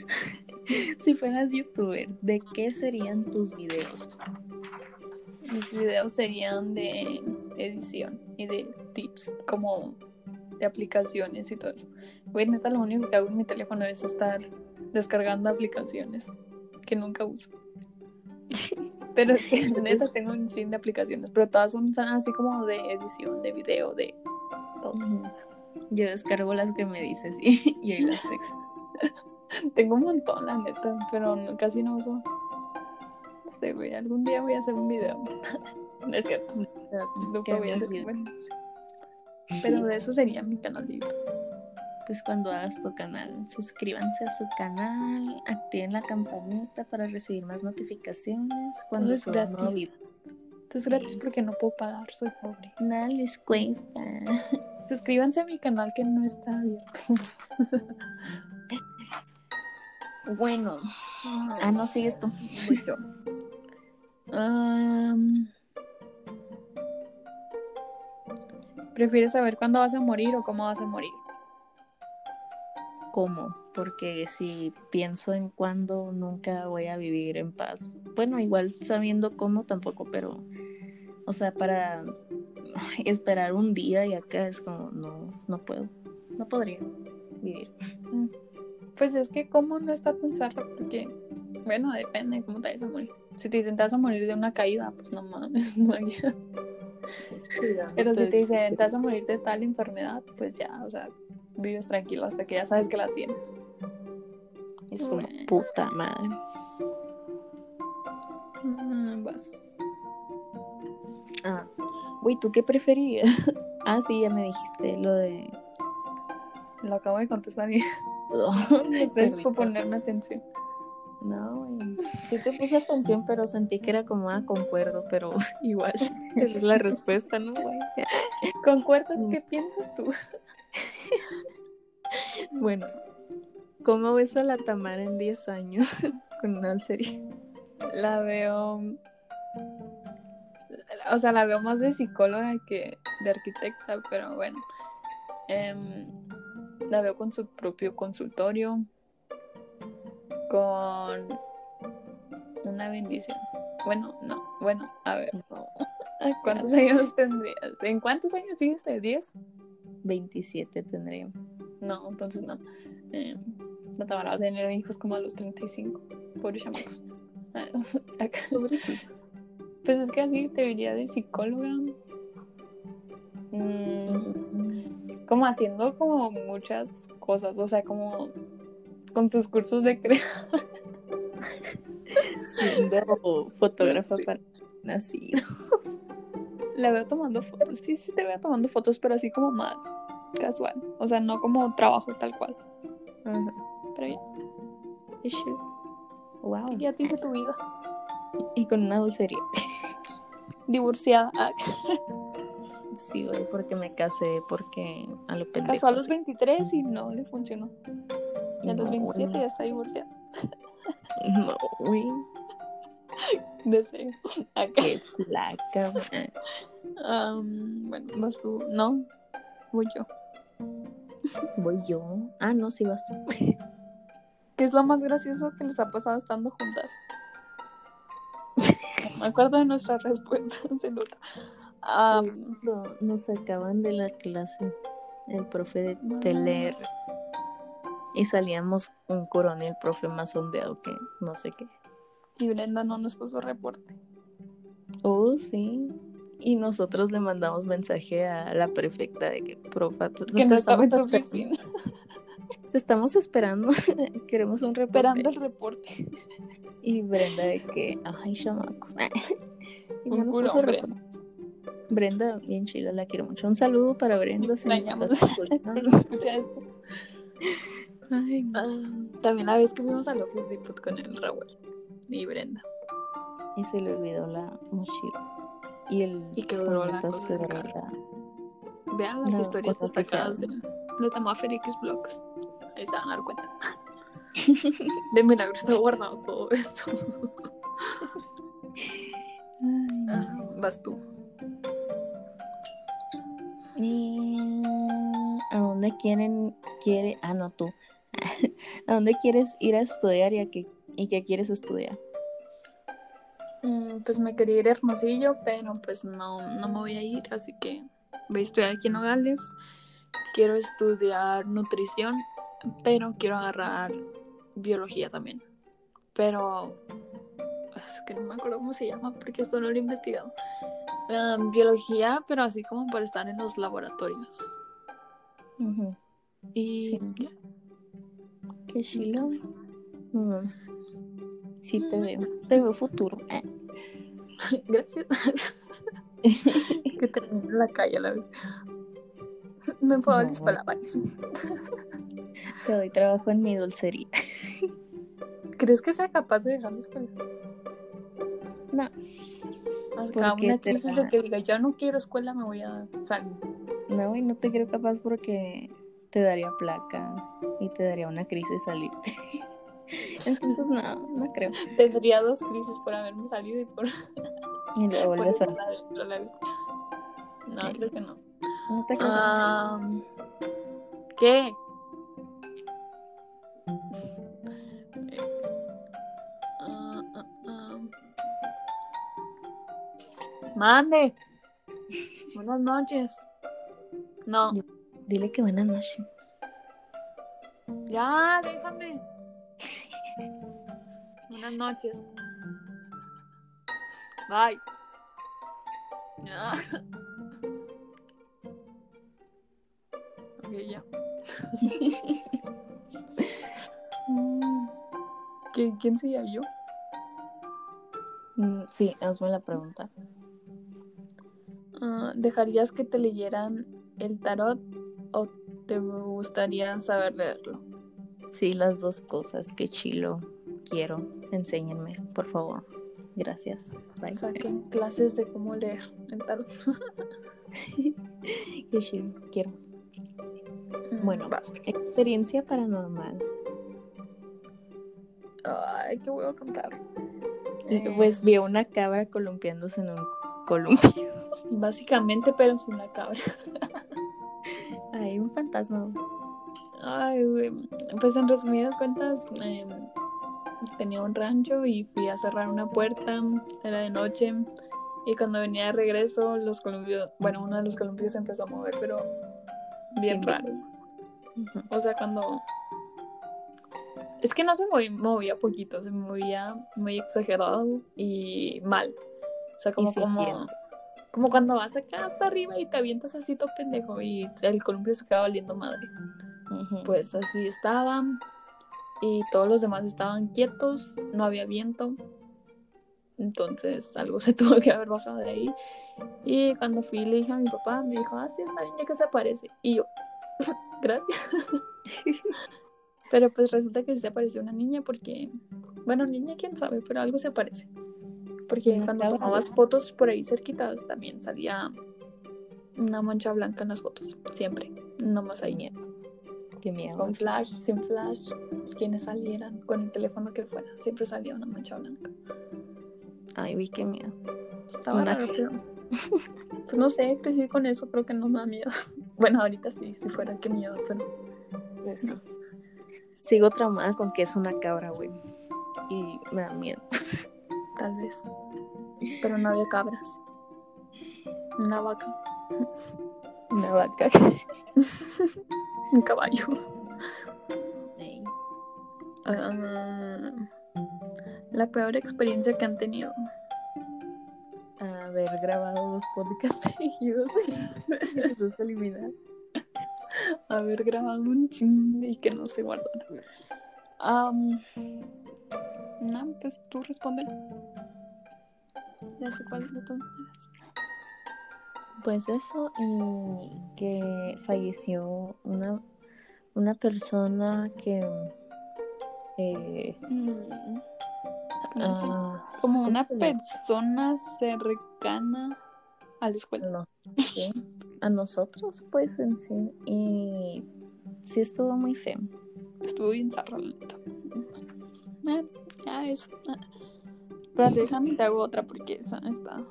si fueras youtuber, ¿de qué serían tus videos? Mis videos serían de edición y de tips, como de aplicaciones y todo eso. Güey, neta, lo único que hago en mi teléfono es estar descargando aplicaciones que nunca uso. Pero es que neta tengo un chin de aplicaciones, pero todas son así como de edición, de video, de todo. Yo descargo las que me dices y, y ahí las tengo. Tengo un montón, la neta, pero no- casi no uso. No sé, güey, algún día voy a hacer un video. no es cierto. Nunca ¿Qué voy a hacer bueno, sí. Pero de eso sería mi canal de YouTube. Pues cuando hagas tu canal, suscríbanse a su canal, activen la campanita para recibir más notificaciones cuando Todo es gratis. Esto es gratis porque no puedo pagar, soy pobre. Nada les cuesta. Suscríbanse a mi canal que no está abierto. Bueno, ah, no sigues tú. Voy yo. Am, ¿Prefieres saber cuándo vas a morir o cómo vas a morir? cómo, porque si pienso en cuándo, nunca voy a vivir en paz. Bueno, igual sabiendo cómo tampoco, pero, o sea, para esperar un día y acá es como, no, no puedo, no podría vivir. Pues es que cómo no está pensarlo, porque, bueno, depende de cómo te vayas a morir. Si te dicen te vas a morir de una caída, pues no mames, no hay. Pero si te dicen te vas a morir de tal enfermedad, pues ya, o sea, vives tranquilo hasta que ya sabes que la tienes. Es una puta madre. Mm, vas. Ah, güey, ¿tú qué preferías? ah, sí, ya me dijiste lo de. Lo acabo de contestar y. Gracias por ponerme atención. No. Sí te puse atención, pero sentí que era como, ah, concuerdo, pero igual. Esa es la respuesta, ¿no, güey? ¿Concuerdo? ¿Qué piensas tú? bueno, ¿cómo ves a la Tamara en 10 años con una serie? La veo. O sea, la veo más de psicóloga que de arquitecta, pero bueno. Em, la veo con su propio consultorio, con una bendición. Bueno, no, bueno, a ver. ¿Cuántos años tendrías? ¿En cuántos años sigues? ¿10? 27 tendría. No, entonces no. Eh, no te van a tener hijos como a los 35. Pobres chamacos. Pues es que así te diría de psicóloga. Mm, como haciendo como muchas cosas, o sea, como con tus cursos de crea. Siendo fotógrafa para nacidos. La veo tomando fotos. Sí, sí te veo tomando fotos, pero así como más casual. O sea, no como trabajo tal cual. Pero ya. Wow. Y ya te hice tu vida. Y, con una dulcería. Divorciada. sí, güey, porque me casé, porque a lo pendejo. Casó a los 23 y no le funcionó. Y a los 27 ya está divorciada. No, güey. Deseo. Acá. Qué placa, um, bueno, vas tú. No, voy yo. Voy yo. Ah, no, sí vas tú. ¿Qué es lo más gracioso que les ha pasado estando juntas? me acuerdo de nuestra respuesta en um, no, nos acaban de la clase el profe de, leer y salíamos un coronel profe más ondeado que no sé qué. Y Brenda no nos puso reporte. Oh, sí. Y nosotros le mandamos mensaje a la prefecta de que, profa, que no estamos en su oficina. Te estamos esperando. Queremos un reporte. Esperando el reporte. Y Brenda de que, ay, chamacos. y un culo, Brenda. Brenda, bien chila, la quiero mucho. Un saludo para Brenda. Si escucha esto. Ay, ah, también la vez que fuimos al Office Depot con el Raúl y Brenda. Y se le olvidó la mochila. Y el y la cosa Vean las historias destacadas de, de Tamafer X Blogs. Ahí se van a dar cuenta. de milagro está guardado todo esto. Ah, vas tú. Y... ¿A dónde quieren, quiere, ah, no, tú. ¿A dónde quieres ir a estudiar y, a qué, y qué quieres estudiar? Mm, pues me quería ir a Hermosillo, pero pues no, no me voy a ir, así que voy a estudiar aquí en Nogales. Quiero estudiar nutrición, pero quiero agarrar biología también. Pero es que no me acuerdo cómo se llama porque esto no lo he investigado. biología, pero así como para estar en los laboratorios. Y sí. Qué chilo. Mm. Sí, te veo. Te veo futuro. Gracias. que termine en la calle a la vez. Me enfado no, la Te doy trabajo en mi dulcería. ¿Crees que sea capaz de dejar la escuela? No. Cada una crisis de que diga, ya no quiero escuela, me voy a salir. No, y no te creo capaz porque te daría placa y te daría una crisis salirte. Entonces, no, no creo. Tendría dos crisis por haberme salido y por. Y luego por eso. La, la, no, creo que no. No te creo. ¿Qué? Eh, ah, ah, ah. Mande. Buenas noches. No. Dile que buenas noches. ya, déjame. Buenas noches. Bye. Ya. Ok, ya. ¿Qui- ¿Quién sería yo? Mm, Sí, hazme la pregunta. Ah, ¿Dejarías que te leyeran el tarot te gustaría saber leerlo? Sí, las dos cosas. Qué chilo. Quiero. Enséñenme, por favor. Gracias. Bye. Saquen clases de cómo leer el tarot. Qué chilo. Quiero. Bueno, vas. Experiencia paranormal. Ay, ¿qué voy a contar? Eh, Eh, Pues vi a una cabra columpiándose en un columpio. Básicamente, pero sin la cabra. Ay. Pues en resumidas cuentas, em, tenía un rancho y fui a cerrar una puerta. Era de noche. Y cuando venía de regreso, los columpios, bueno, uno de los columpios se empezó a mover, pero bien raro. O sea, cuando. Es que no se movía poquito, se movía muy exagerado y mal. O sea, como, como. Como cuando vas acá hasta arriba y te avientas así todo pendejo y el columpio se acaba valiendo madre. Pues así estaban y todos los demás estaban quietos, no había viento. Entonces algo se tuvo que haber bajado de ahí. Y cuando fui le dije a mi papá, me dijo, ah, sí, está bien, ya que se aparece. Y yo, gracias. Pero pues resulta que sí se apareció una niña porque, bueno, niña quién sabe, pero algo se aparece. Porque cuando tomabas fotos por ahí cerquitas también salía una mancha blanca en las fotos, siempre, no más ahí. Qué miedo. Con flash, sin flash, quienes salieran, con el teléfono que fuera, siempre salía una mancha blanca. Ay, vi qué miedo. Estaba Una- raro, pero. Pues no sé, crecí con eso, creo que no me da miedo. Bueno, ahorita sí, si fuera, qué miedo, pero. Pues sí. Sigo traumada con que es una cabra, güey. Y me da miedo. Tal vez. Pero no había cabras. Una vaca. Una vaca. Un caballo. Ah, la peor experiencia que han tenido. Haber grabado dos podcasts seguidos los dos eliminar. Haber grabado un ching y que no se guardaron. Am, no, pues tú responde. Ya sé cuál de todas. Pues eso, y que falleció una, una persona que eh, Mm, no sé. ah, Como ¿cómo una persona cercana a la escuela. no a nosotros, pues en sí. Y sí estuvo muy feo. Estuvo bien zarra, la neta. Eh, ya eso. Espérate, déjame te hago otra porque esa está.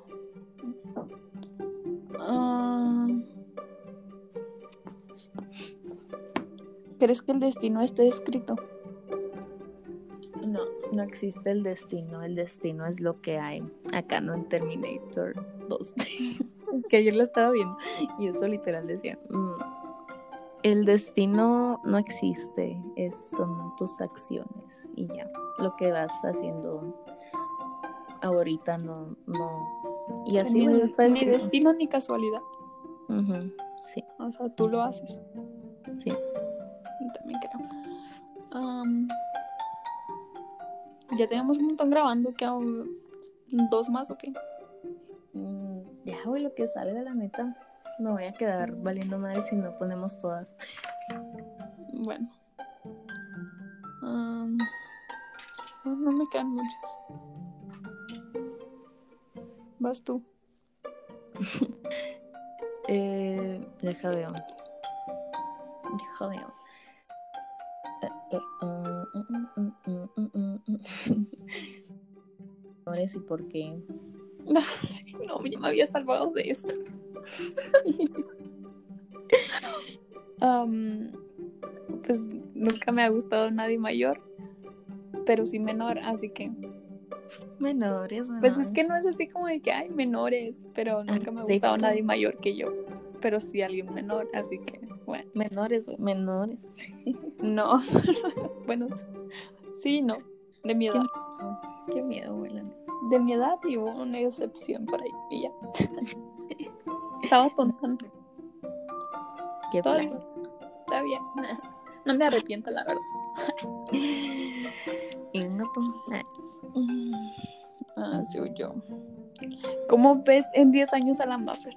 Ah. ¿Crees que el destino esté escrito? No, no existe el destino. El destino es lo que hay. Acá no en Terminator 2. es que ayer lo estaba viendo y eso literal decía. "Mm, el destino no existe. Es, son tus acciones y ya. Lo que vas haciendo ahorita no. no. Y O sea, así ni, ni destino ni casualidad. Ujú, Sí, O sea, tú lo haces. sí. También creo. Ya tenemos un montón grabando. ¿Qué hago? ¿Dos más o qué? Mm, ya, güey, lo que salga, la neta. Me voy a quedar valiendo madre si no ponemos todas. Bueno. No, no me quedan muchas. Vas tú. Eh, deja veo. Deja veo. Ahora sí, ¿por qué? No, ya me había salvado de esto. Am, pues nunca me ha gustado nadie mayor, pero sí menor, así que Menores, menores. Pues es que no es así como de que hay menores, pero nunca me ha gustado nadie mayor que yo. Pero sí alguien menor, así que, bueno. Menores, güey, menores. No. bueno, sí, no. De mi edad. Qué miedo, güey. De mi edad y hubo una excepción por ahí. Y ya. Estaba tonta. Qué Todo bien. Está bien. No me arrepiento, la verdad. Pues, ah, Ah, sí, yo. ¿Cómo ves en 10 años a la Maffer?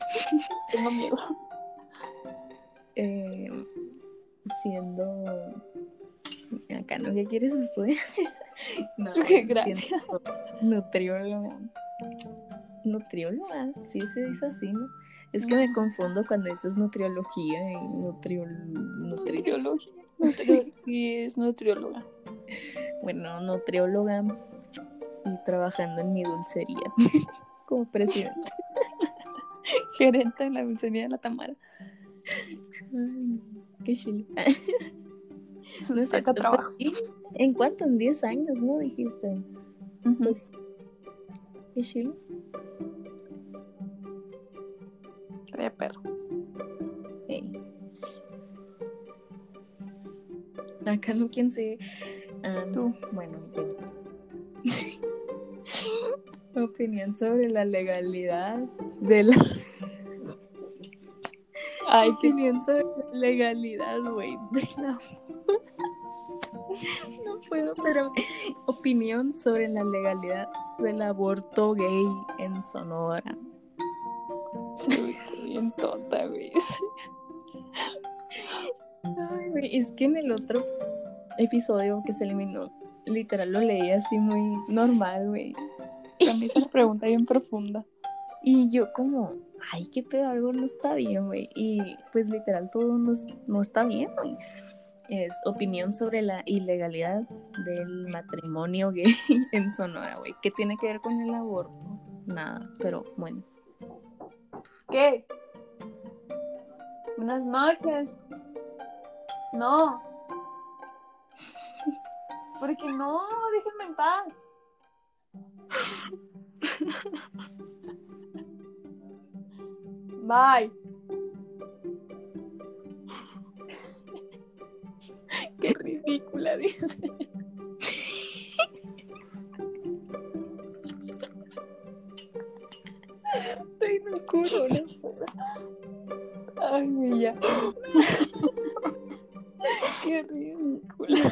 Tengo miedo. eh, siendo acá no qué quieres estudiar no Qué gracia. siendo nutrióloga nutrióloga sí se dice así no es que me confundo cuando dices nutriología y nutriol Nutriología. Nutri- Sí, es nutrióloga. bueno nutrióloga y trabajando en mi dulcería como presidente Gerente de la dulcería de la Tamara. Ay, qué chilo No saca trabajo. ¿En cuánto? En 10 años, ¿no? Dijiste. Pues, qué chilo. Estaría perro. Ey. Acá no quién sé. Ah, Tú. Bueno, yo. Opinión sobre la legalidad de la. Ay, Opinión sobre la legalidad, güey. De la. No puedo, pero. Opinión sobre la legalidad del aborto gay en Sonora. Bien tonta, güey. Ay, güey, es que en el otro episodio que se eliminó, literal lo leí así muy normal, güey. Mí esa pregunta bien profunda. Y yo como, ay, qué pedo, algo no está bien, güey. Y pues literal todo no, es- no está bien, güey. Es opinión sobre la ilegalidad del matrimonio gay en Sonora, güey. ¿Qué tiene que ver con el aborto? Nada, pero bueno. ¿Qué? Buenas noches. No. Porque no, déjenme en paz. Bye. Qué ridícula, dice. Estoy culo, ¿no? Ay, ya. Qué ridícula.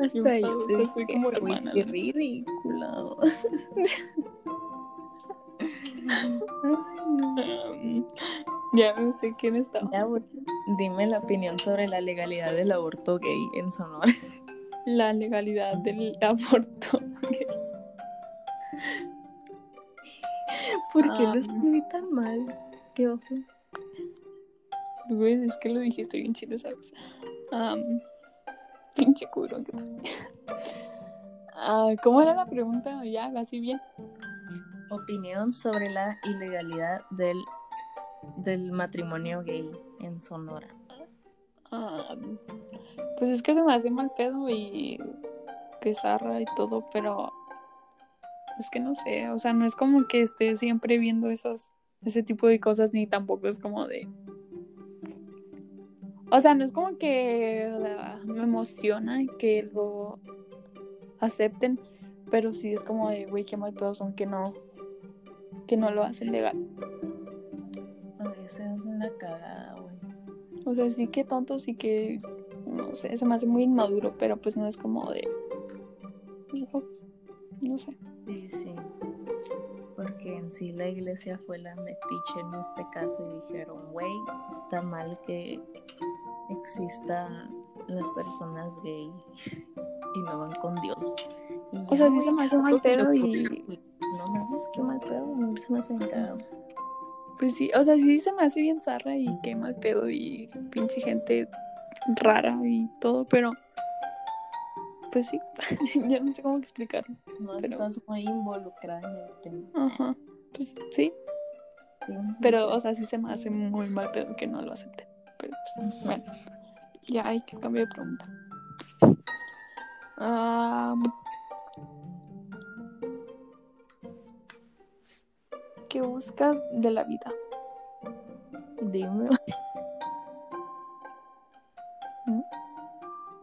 Hasta Yo te soy como "Uy, hermana, qué ¿no?" ridícula. Ay, no. Um, ya no sé quién está. Ya. Dime la opinión sobre la legalidad del aborto gay en Sonora. La legalidad del aborto. ¿Por qué Ah. lo escribí tan mal? ¿Qué oso? Güey, es que lo dijiste bien chido, ¿sabes? Um, pinche curón que. Ah, ¿Cómo era la pregunta? Ya, así bien. Opinión sobre la ilegalidad del, del matrimonio gay en Sonora. Ah, pues es que se me hace mal pedo y que zarra y todo, pero es que no sé, o sea, no es como que esté siempre viendo esos, ese tipo de cosas, ni tampoco es como de... O sea, no es como que ah, me emociona que lo acepten, pero sí es como de, güey, qué mal pedo son que no, que no lo hacen legal. A veces es una cagada, güey. O sea, sí que tonto, sí que, no sé, se me hace muy inmaduro, pero pues no es como de... No, no sé. Sí, sí. Porque en sí la iglesia fue la metiche en este caso y dijeron, güey, está mal que exista las personas gay y no van con Dios. Y O sea, sí se me hace mal pedo y- pues, No mames, qué mal pedo, no se me hace bien cagado. Pues sí, o sea, sí se me hace bien zarra y qué mal pedo y pinche gente rara y todo, pero... Pues sí, ya no sé cómo explicarlo. No Pero- estás muy involucrada en el tema. Ajá, pues sí, Sí, pero, o sea, sí se me hace muy mal pedo que no lo acepten. Pero pues, bueno. Ya, hay que cambiar de pregunta. ¿Qué buscas de la vida? Dime. ¿Mm?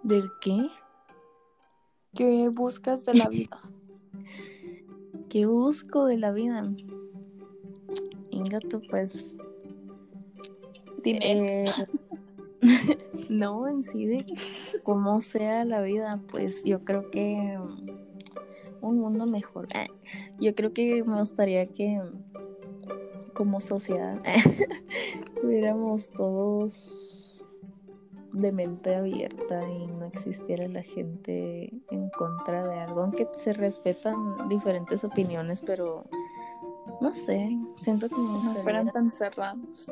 ¿Del qué? ¿Qué buscas de la vida? ¿Qué busco de la vida? Ingato, pues. Eh, no, en sí, de cómo sea la vida, pues yo creo que um, un mundo mejor. Ah, Yo creo que me gustaría que como sociedad tuviéramos todos de mente abierta y no existiera la gente en contra de algo, aunque se respetan diferentes opiniones, pero no sé, siento que No fueran tan cerrados.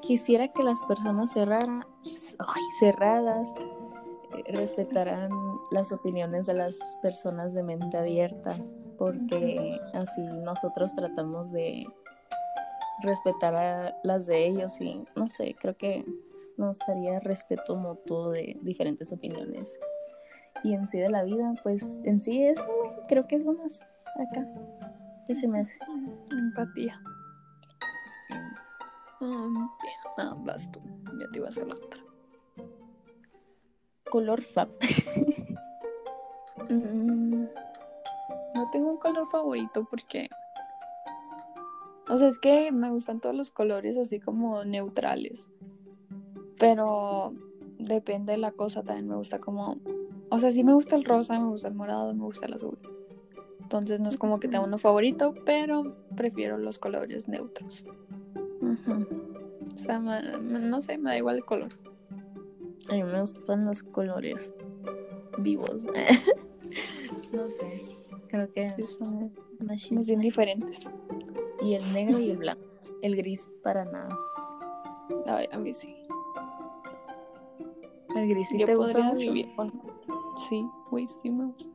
Quisiera que las personas cerrara- ay, cerradas eh, respetaran las opiniones de las personas de mente abierta, porque así nosotros tratamos de respetar a las de ellos y no sé, creo que nos gustaría respeto mutuo de diferentes opiniones. Y en sí de la vida, pues en sí eso, güey, creo que es lo más acá. ¿Qué se me hace? Empatía. Um, ah, vas tú. Ya te iba a hacer la otra. Color fab. Mm, no tengo un color favorito porque. O sea, es que me gustan todos los colores así como neutrales. Pero depende de la cosa también. Me gusta como. O sea, sí me gusta el rosa, me gusta el morado, me gusta el azul. Entonces no es como que tengo uno favorito, pero prefiero los colores neutros. Ujú. O sea, me- no sé, me da igual el color. A mí me gustan los colores vivos. no sé. Creo que Sí, son más bien diferentes. Y el negro y el blanco. El gris para nada. Ay, a mí sí. El gris sí Yo te gusta mucho. vivir con- Sí, güey, sí me gusta.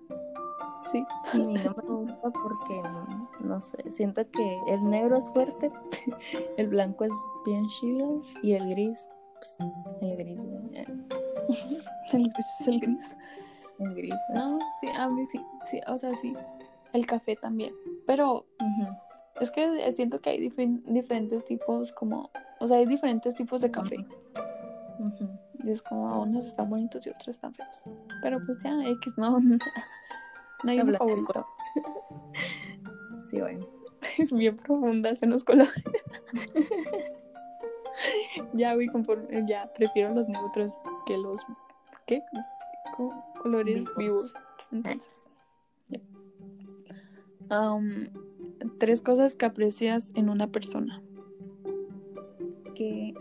Sí. A mí no me gusta porque, no sé, siento que el negro es fuerte, el blanco es bien chilo y el gris, pues, el gris, eh, El gris es el gris. el gris. eh. No, sí, a mí sí. Sí, o sea, sí. El café también. Pero Ujú. es que siento que hay difer- diferentes tipos como... O sea, hay diferentes tipos de café. Y es como unos están bonitos y otros están feos. Pero pues ya, X, no. No hay Habla- favorito. Sí, bueno. Es bien profundas en los colores. ya, güey, conforme, ya prefiero los neutros que los ¿qué? Co- colores Vivos. vivos. Entonces. Am, tres cosas que aprecias en una persona. que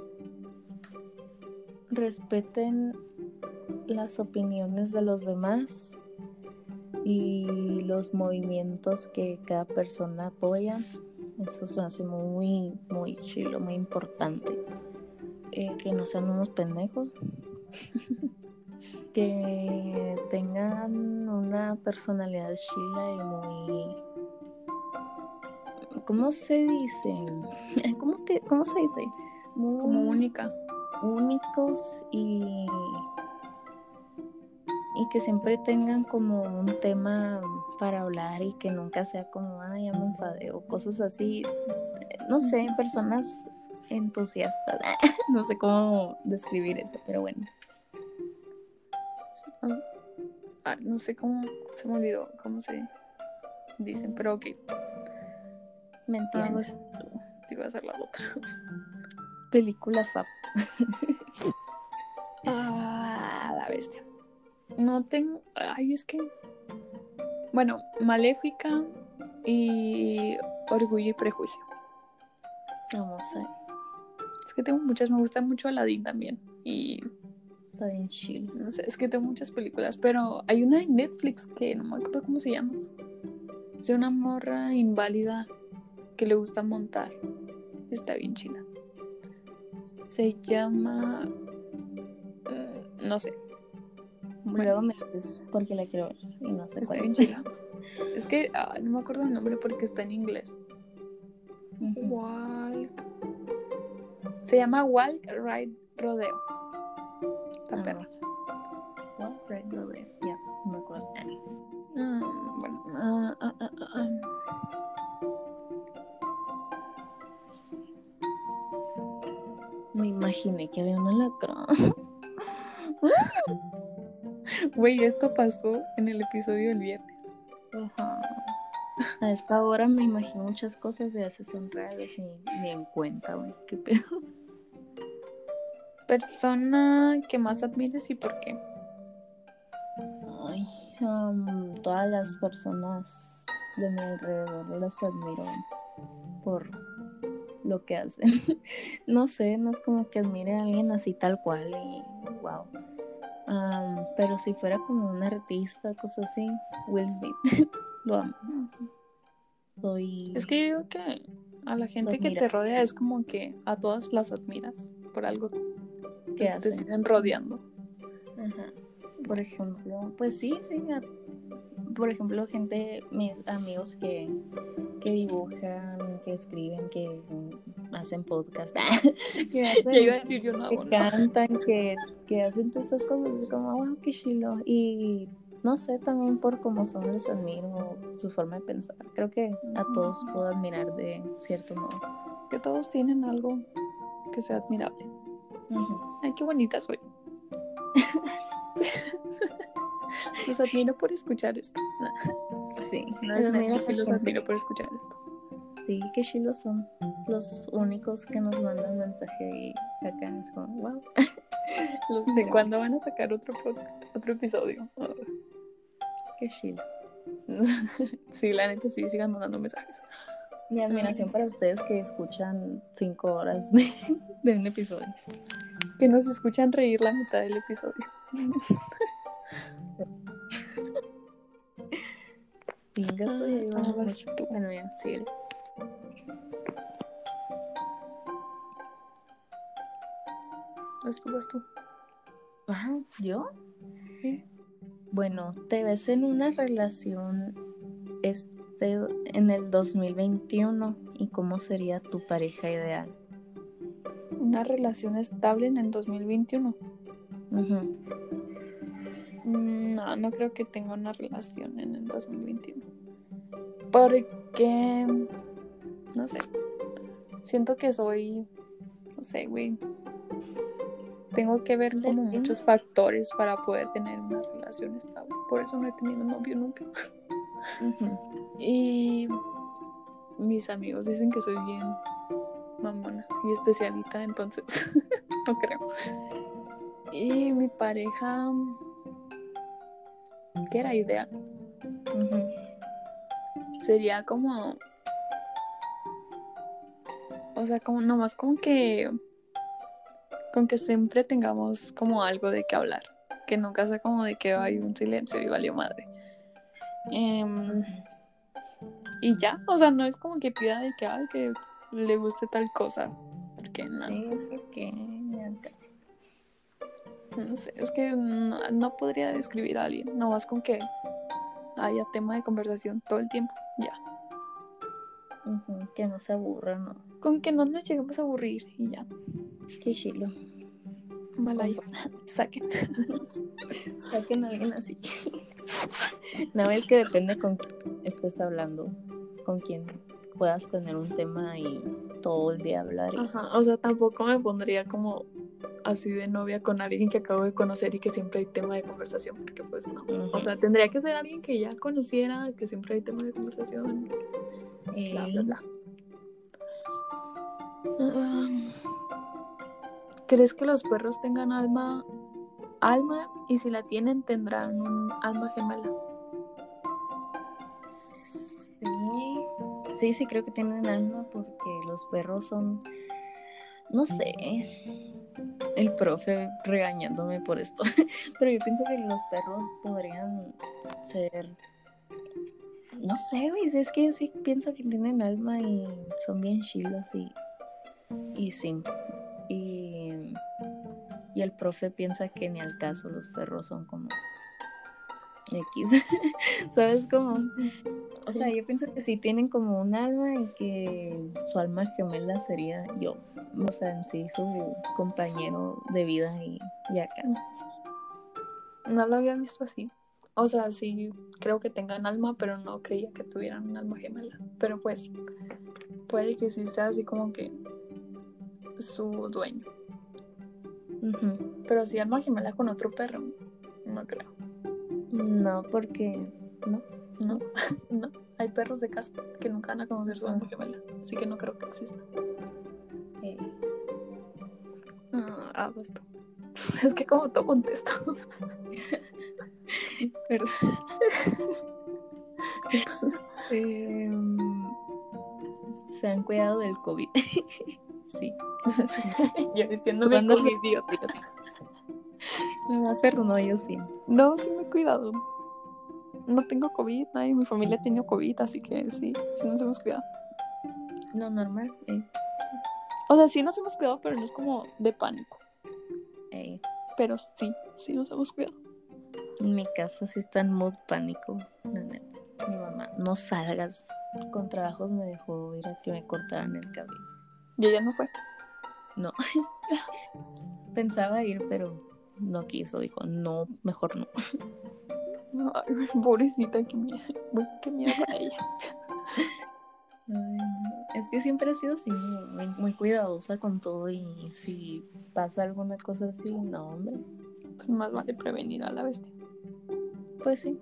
respeten las opiniones de los demás y los movimientos que cada persona apoya. Eso se hace muy, muy chilo, muy importante. Eh, que no sean unos pendejos. que tengan una personalidad chila y muy... ¿Cómo se dice? ¿Cómo, te- cómo se dice? Muy Como única. Únicos y, y que siempre tengan como un tema para hablar y que nunca sea como, ay, ya me enfadé o cosas así. No sé, personas entusiastas. no sé cómo describir eso, pero bueno. Ah, no sé cómo se me olvidó cómo se dicen, pero ok. ¿Me Ah. Te iba a hacer la otra. Película Fab. Ah, la bestia. No tengo. Ay, es que. Bueno, Maléfica y Orgullo y Prejuicio. Vamos a ver. Es que tengo muchas. Me gusta mucho Aladdin también. Y Está bien chill. no sé, es que tengo muchas películas. Pero hay una en Netflix que no me acuerdo cómo se llama. Es de una morra inválida que le gusta montar. Está bien china. Se llama. mm, No sé. Luego me dices porque la quiero ver y no sé Está cuál. chila. Es que ah, no me acuerdo el nombre porque está en inglés. Walk. Se llama Walk Ride Rodeo. Está Ah, perra. What? Right, no, imaginé que había una lacra. Güey, esto pasó en el episodio del viernes. Ajá. A esta hora me imagino muchas cosas a veces son reales y ni en cuenta, güey. ¿Qué pedo? Persona que más admires y por qué. Ay, am, todas las personas de mi alrededor las admiro por lo que hacen. no sé, no es como que admire a alguien así tal cual y wow. Am, pero si fuera como un artista, cosas así, Will Smith, lo amo. Soy... Es que yo digo que a la gente que te rodea es como que a todas las admiras por algo ¿Qué que te hacen? siguen rodeando. Ajá. Por ejemplo, pues sí, sí. a- Por ejemplo, gente, mis amigos que, que dibujan, que escriben, que mm, hacen podcast, que, hacen- iba a decir yo no que hago nada. cantan, que, que hacen todas estas cosas, y como, wow, qué chilo. Y no sé, también por cómo son, los admiro, su forma de pensar. Creo que a todos puedo admirar de cierto modo. Que todos tienen algo que sea admirable. Ujú. Ay, qué bonita soy. los admiro por escuchar esto. Sí, No es admiro a neta, esa sí los admiro por escuchar esto. Sí, qué chilos son. Los únicos que nos mandan mensaje y acá es como, wow. Los ¿De cuándo van a sacar otro otro episodio? Ah. Qué chilo. sí, la neta sí, sigan mandando mensajes. Mi admiración para ustedes que escuchan cinco horas de, de un episodio. Que nos escuchan reír la mitad del episodio. Venga, Ah, llevamos mucho. tú. Bueno, ya, síguele. Vas tú, vas tú. Ah, ¿yo? Sí. Bueno, te ves en una relación este en el 2021 y cómo sería tu pareja ideal. Una relación estable en el 2021. Ujú. Mm, No, no creo que tenga una relación en el 2021. Porque, no sé, siento que soy, no sé, güey. Tengo que ver como muchos factores para poder tener una relación estable. Por eso no he tenido novio nunca. Y mis amigos dicen que soy bien mamona y especialita, entonces no creo. Y mi pareja, que era ideal, sería como, o sea, como nomás como que, con que siempre tengamos como algo de qué hablar, que nunca sea como de que hay un silencio y valió madre. Em, y ya, o sea, no es como que pida de que, ay, que le guste tal cosa, porque no, Sí, que. No sé, es que no, no podría describir a alguien, nomás con que haya tema de conversación todo el tiempo, ya. Que no se aburra, ¿no? Con que no nos lleguemos a aburrir y ya. Qué chilo. Malay, saquen. Saquen a alguien así. No, es que depende con quién estés hablando, con quién puedas tener un tema y todo el día hablar. y- Ajá, o sea, tampoco me pondría como así de novia con alguien que acabo de conocer y que siempre hay tema de conversación, porque pues no. O sea, tendría que ser alguien que ya conociera, que siempre hay tema de conversación, bla, bla, Eh, bla. Ah, ¿Crees que los perros tengan alma? Alma, y si la tienen, tendrán un alma gemela. Sí, sí, sí, creo que tienen alma porque los perros son, no sé, el profe regañándome por esto, pero yo pienso que los perros podrían ser, no sé, güey, es que yo sí pienso que tienen alma y son bien chilos y, y sí, y, y el profe piensa que ni al caso los perros son como X, ¿sabes cómo? o sea, yo pienso que sí tienen como un alma y que su alma gemela sería yo. O sea, en sí, su compañero de vida y, y acá. No lo había visto así. O sea, sí creo que tengan alma, pero no creía que tuvieran un alma gemela. Pero pues, puede que sí sea así como que su dueño. Pero si alma gemela con otro perro, no creo. No, porque no. No, no. Hay perros de casa que nunca van a conocer su alma gemela. Así que no creo que exista. Eh, Ah, ah, basta. Es que como todo contesto. Perdón. Em, se han cuidado del COVID. sí. Yo diciéndome ¿Cuándo como se- idiota. No, perdón, yo sí. No, sí me he cuidado. No tengo COVID, nadie en mi familia ha tenido COVID, así que sí, sí nos hemos cuidado. No, normal. Eh, O sea, sí nos hemos cuidado, pero no es como de pánico. eh, Pero sí, sí nos hemos cuidado. en mi casa sí está en mood pánico. La neta. Mi mamá, no salgas. Con trabajos me dejó ir a que me cortaran el cabello. Y ella no fue. No. Pensaba ir, pero no quiso. Dijo, no, mejor no. Ay, pobrecita, qué miedo. Bueno, qué miedo para ella. Es que siempre he sido así, muy, muy cuidadosa con todo y si pasa alguna cosa así, no, hombre, Pues más vale prevenir a la bestia. pues sí.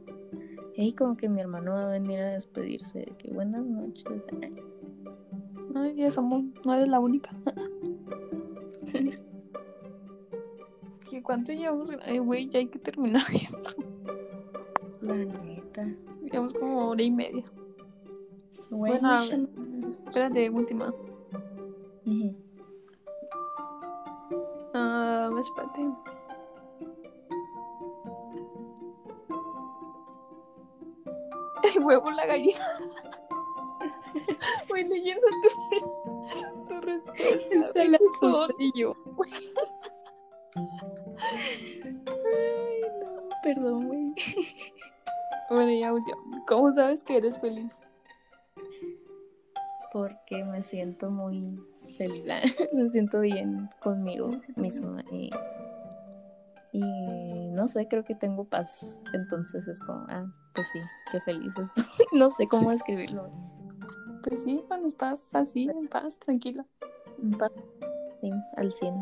Y como que mi hermano va a venir a despedirse de que buenas noches. Ay, Ay, ya somos, no eres la única. ¿Qué ¿Cuánto llevamos? Ay, güey, ya hay que terminar esto. La neta. Llevamos como hora y media. Bueno, Espérate, última. Ujú. Ah, espérate. El huevo, la gallina. Voy leyendo tu, tu respuesta. Esa la puse yo. Ay, no, perdón, güey. Bueno, ya última. ¿Cómo sabes que eres feliz? Porque me siento muy feliz. me siento bien conmigo misma y, y no sé, creo que tengo paz. Entonces es como, ah, pues sí, qué feliz estoy. no sé cómo escribirlo. Pues sí, cuando estás así, en paz, tranquila. En paz, Sí, al 100.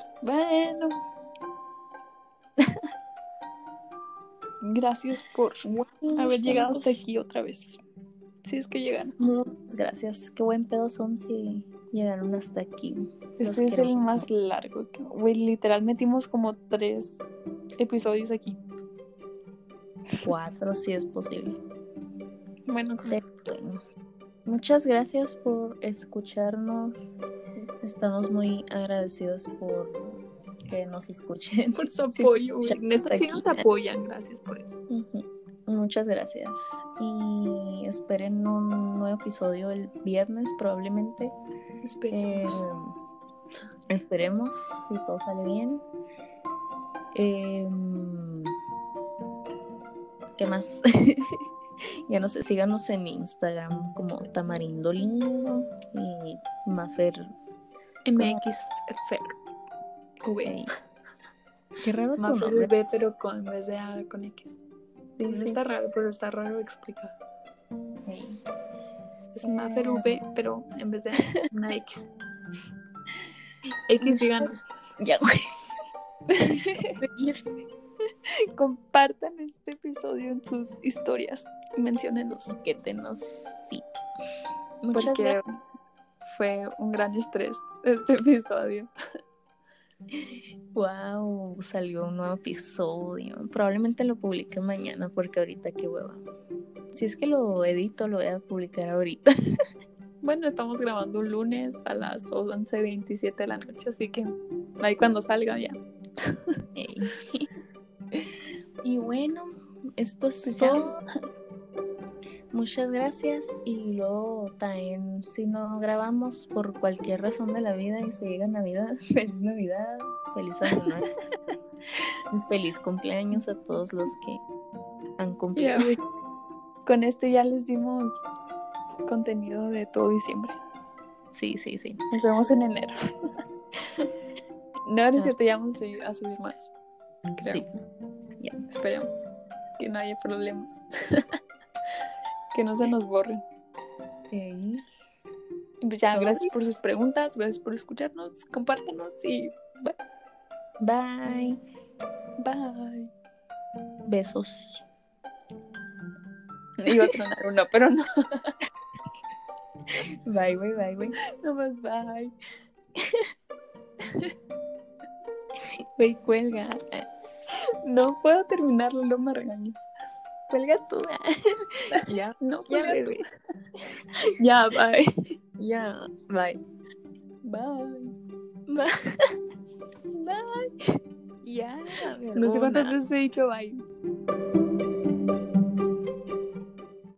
Pues, bueno. Gracias por haber llegado hasta aquí otra vez. Si es que llegaron. Muchas gracias. Qué buen pedo son si llegaron hasta aquí. Los Este es el más largo. que- Güey, literal metimos como tres episodios aquí. Cuatro, si es posible. Bueno, muchas gracias por escucharnos. Estamos muy agradecidos por que nos escuchen. por su Sí, apoyo. sí aquí. nos apoyan. Gracias por eso. Muchas gracias. Y esperen un nuevo episodio el viernes probablemente. Eh, Esperemos. esperemos si todo sale bien. Em, ¿Qué más? ya no sé, síganos en Instagram como Tamarindo Lindo y Mafer. MX Fer. V. Ey. Qué raro tu nombre. V, pero con, en vez de A con X. Sí, No sí. está raro, pero está raro explicar. Ey. Es Mafer V, pero en vez de una X. X, díganos. Ya, güey. Compartan este episodio en sus historias menciónenlos. Etiquétenos, sí. Muchas gracias. Fue un gran estrés este episodio. Wow, salió un nuevo episodio. Probablemente lo publique mañana porque ahorita qué hueva. Si es que lo edito, lo voy a publicar ahorita. Bueno, estamos grabando un lunes a las 11.27 de la noche, así que ahí cuando salga ya. Y bueno, esto es Pues todo. Muchas gracias y luego también si no grabamos por cualquier razón de la vida y se llega Navidad, feliz Navidad, feliz Año Nuevo, feliz cumpleaños a todos los que han cumplido. Con este ya les dimos contenido de todo diciembre. Sí, sí, sí. Nos vemos en enero. no, no es cierto, ya vamos a subir- a subir más. Creo. Sí. Ya, esperemos. Que no haya problemas. Que no se nos borren. Ey. Y pues ya, gracias por sus preguntas, gracias por escucharnos, compártanos y bye. Bye. Bye. Besos. Iba a tronar uno, pero no. Bye, bye, bye, bye. No más bye. Güey, cuelga. No puedo terminarlo, no me regañes. Cuelga tú. ya, No, ya, cuelga tú. bebé. Ya, bye. Ya, bye. Bye. Bye. Bye. Ya, No sé cuántas veces he dicho bye.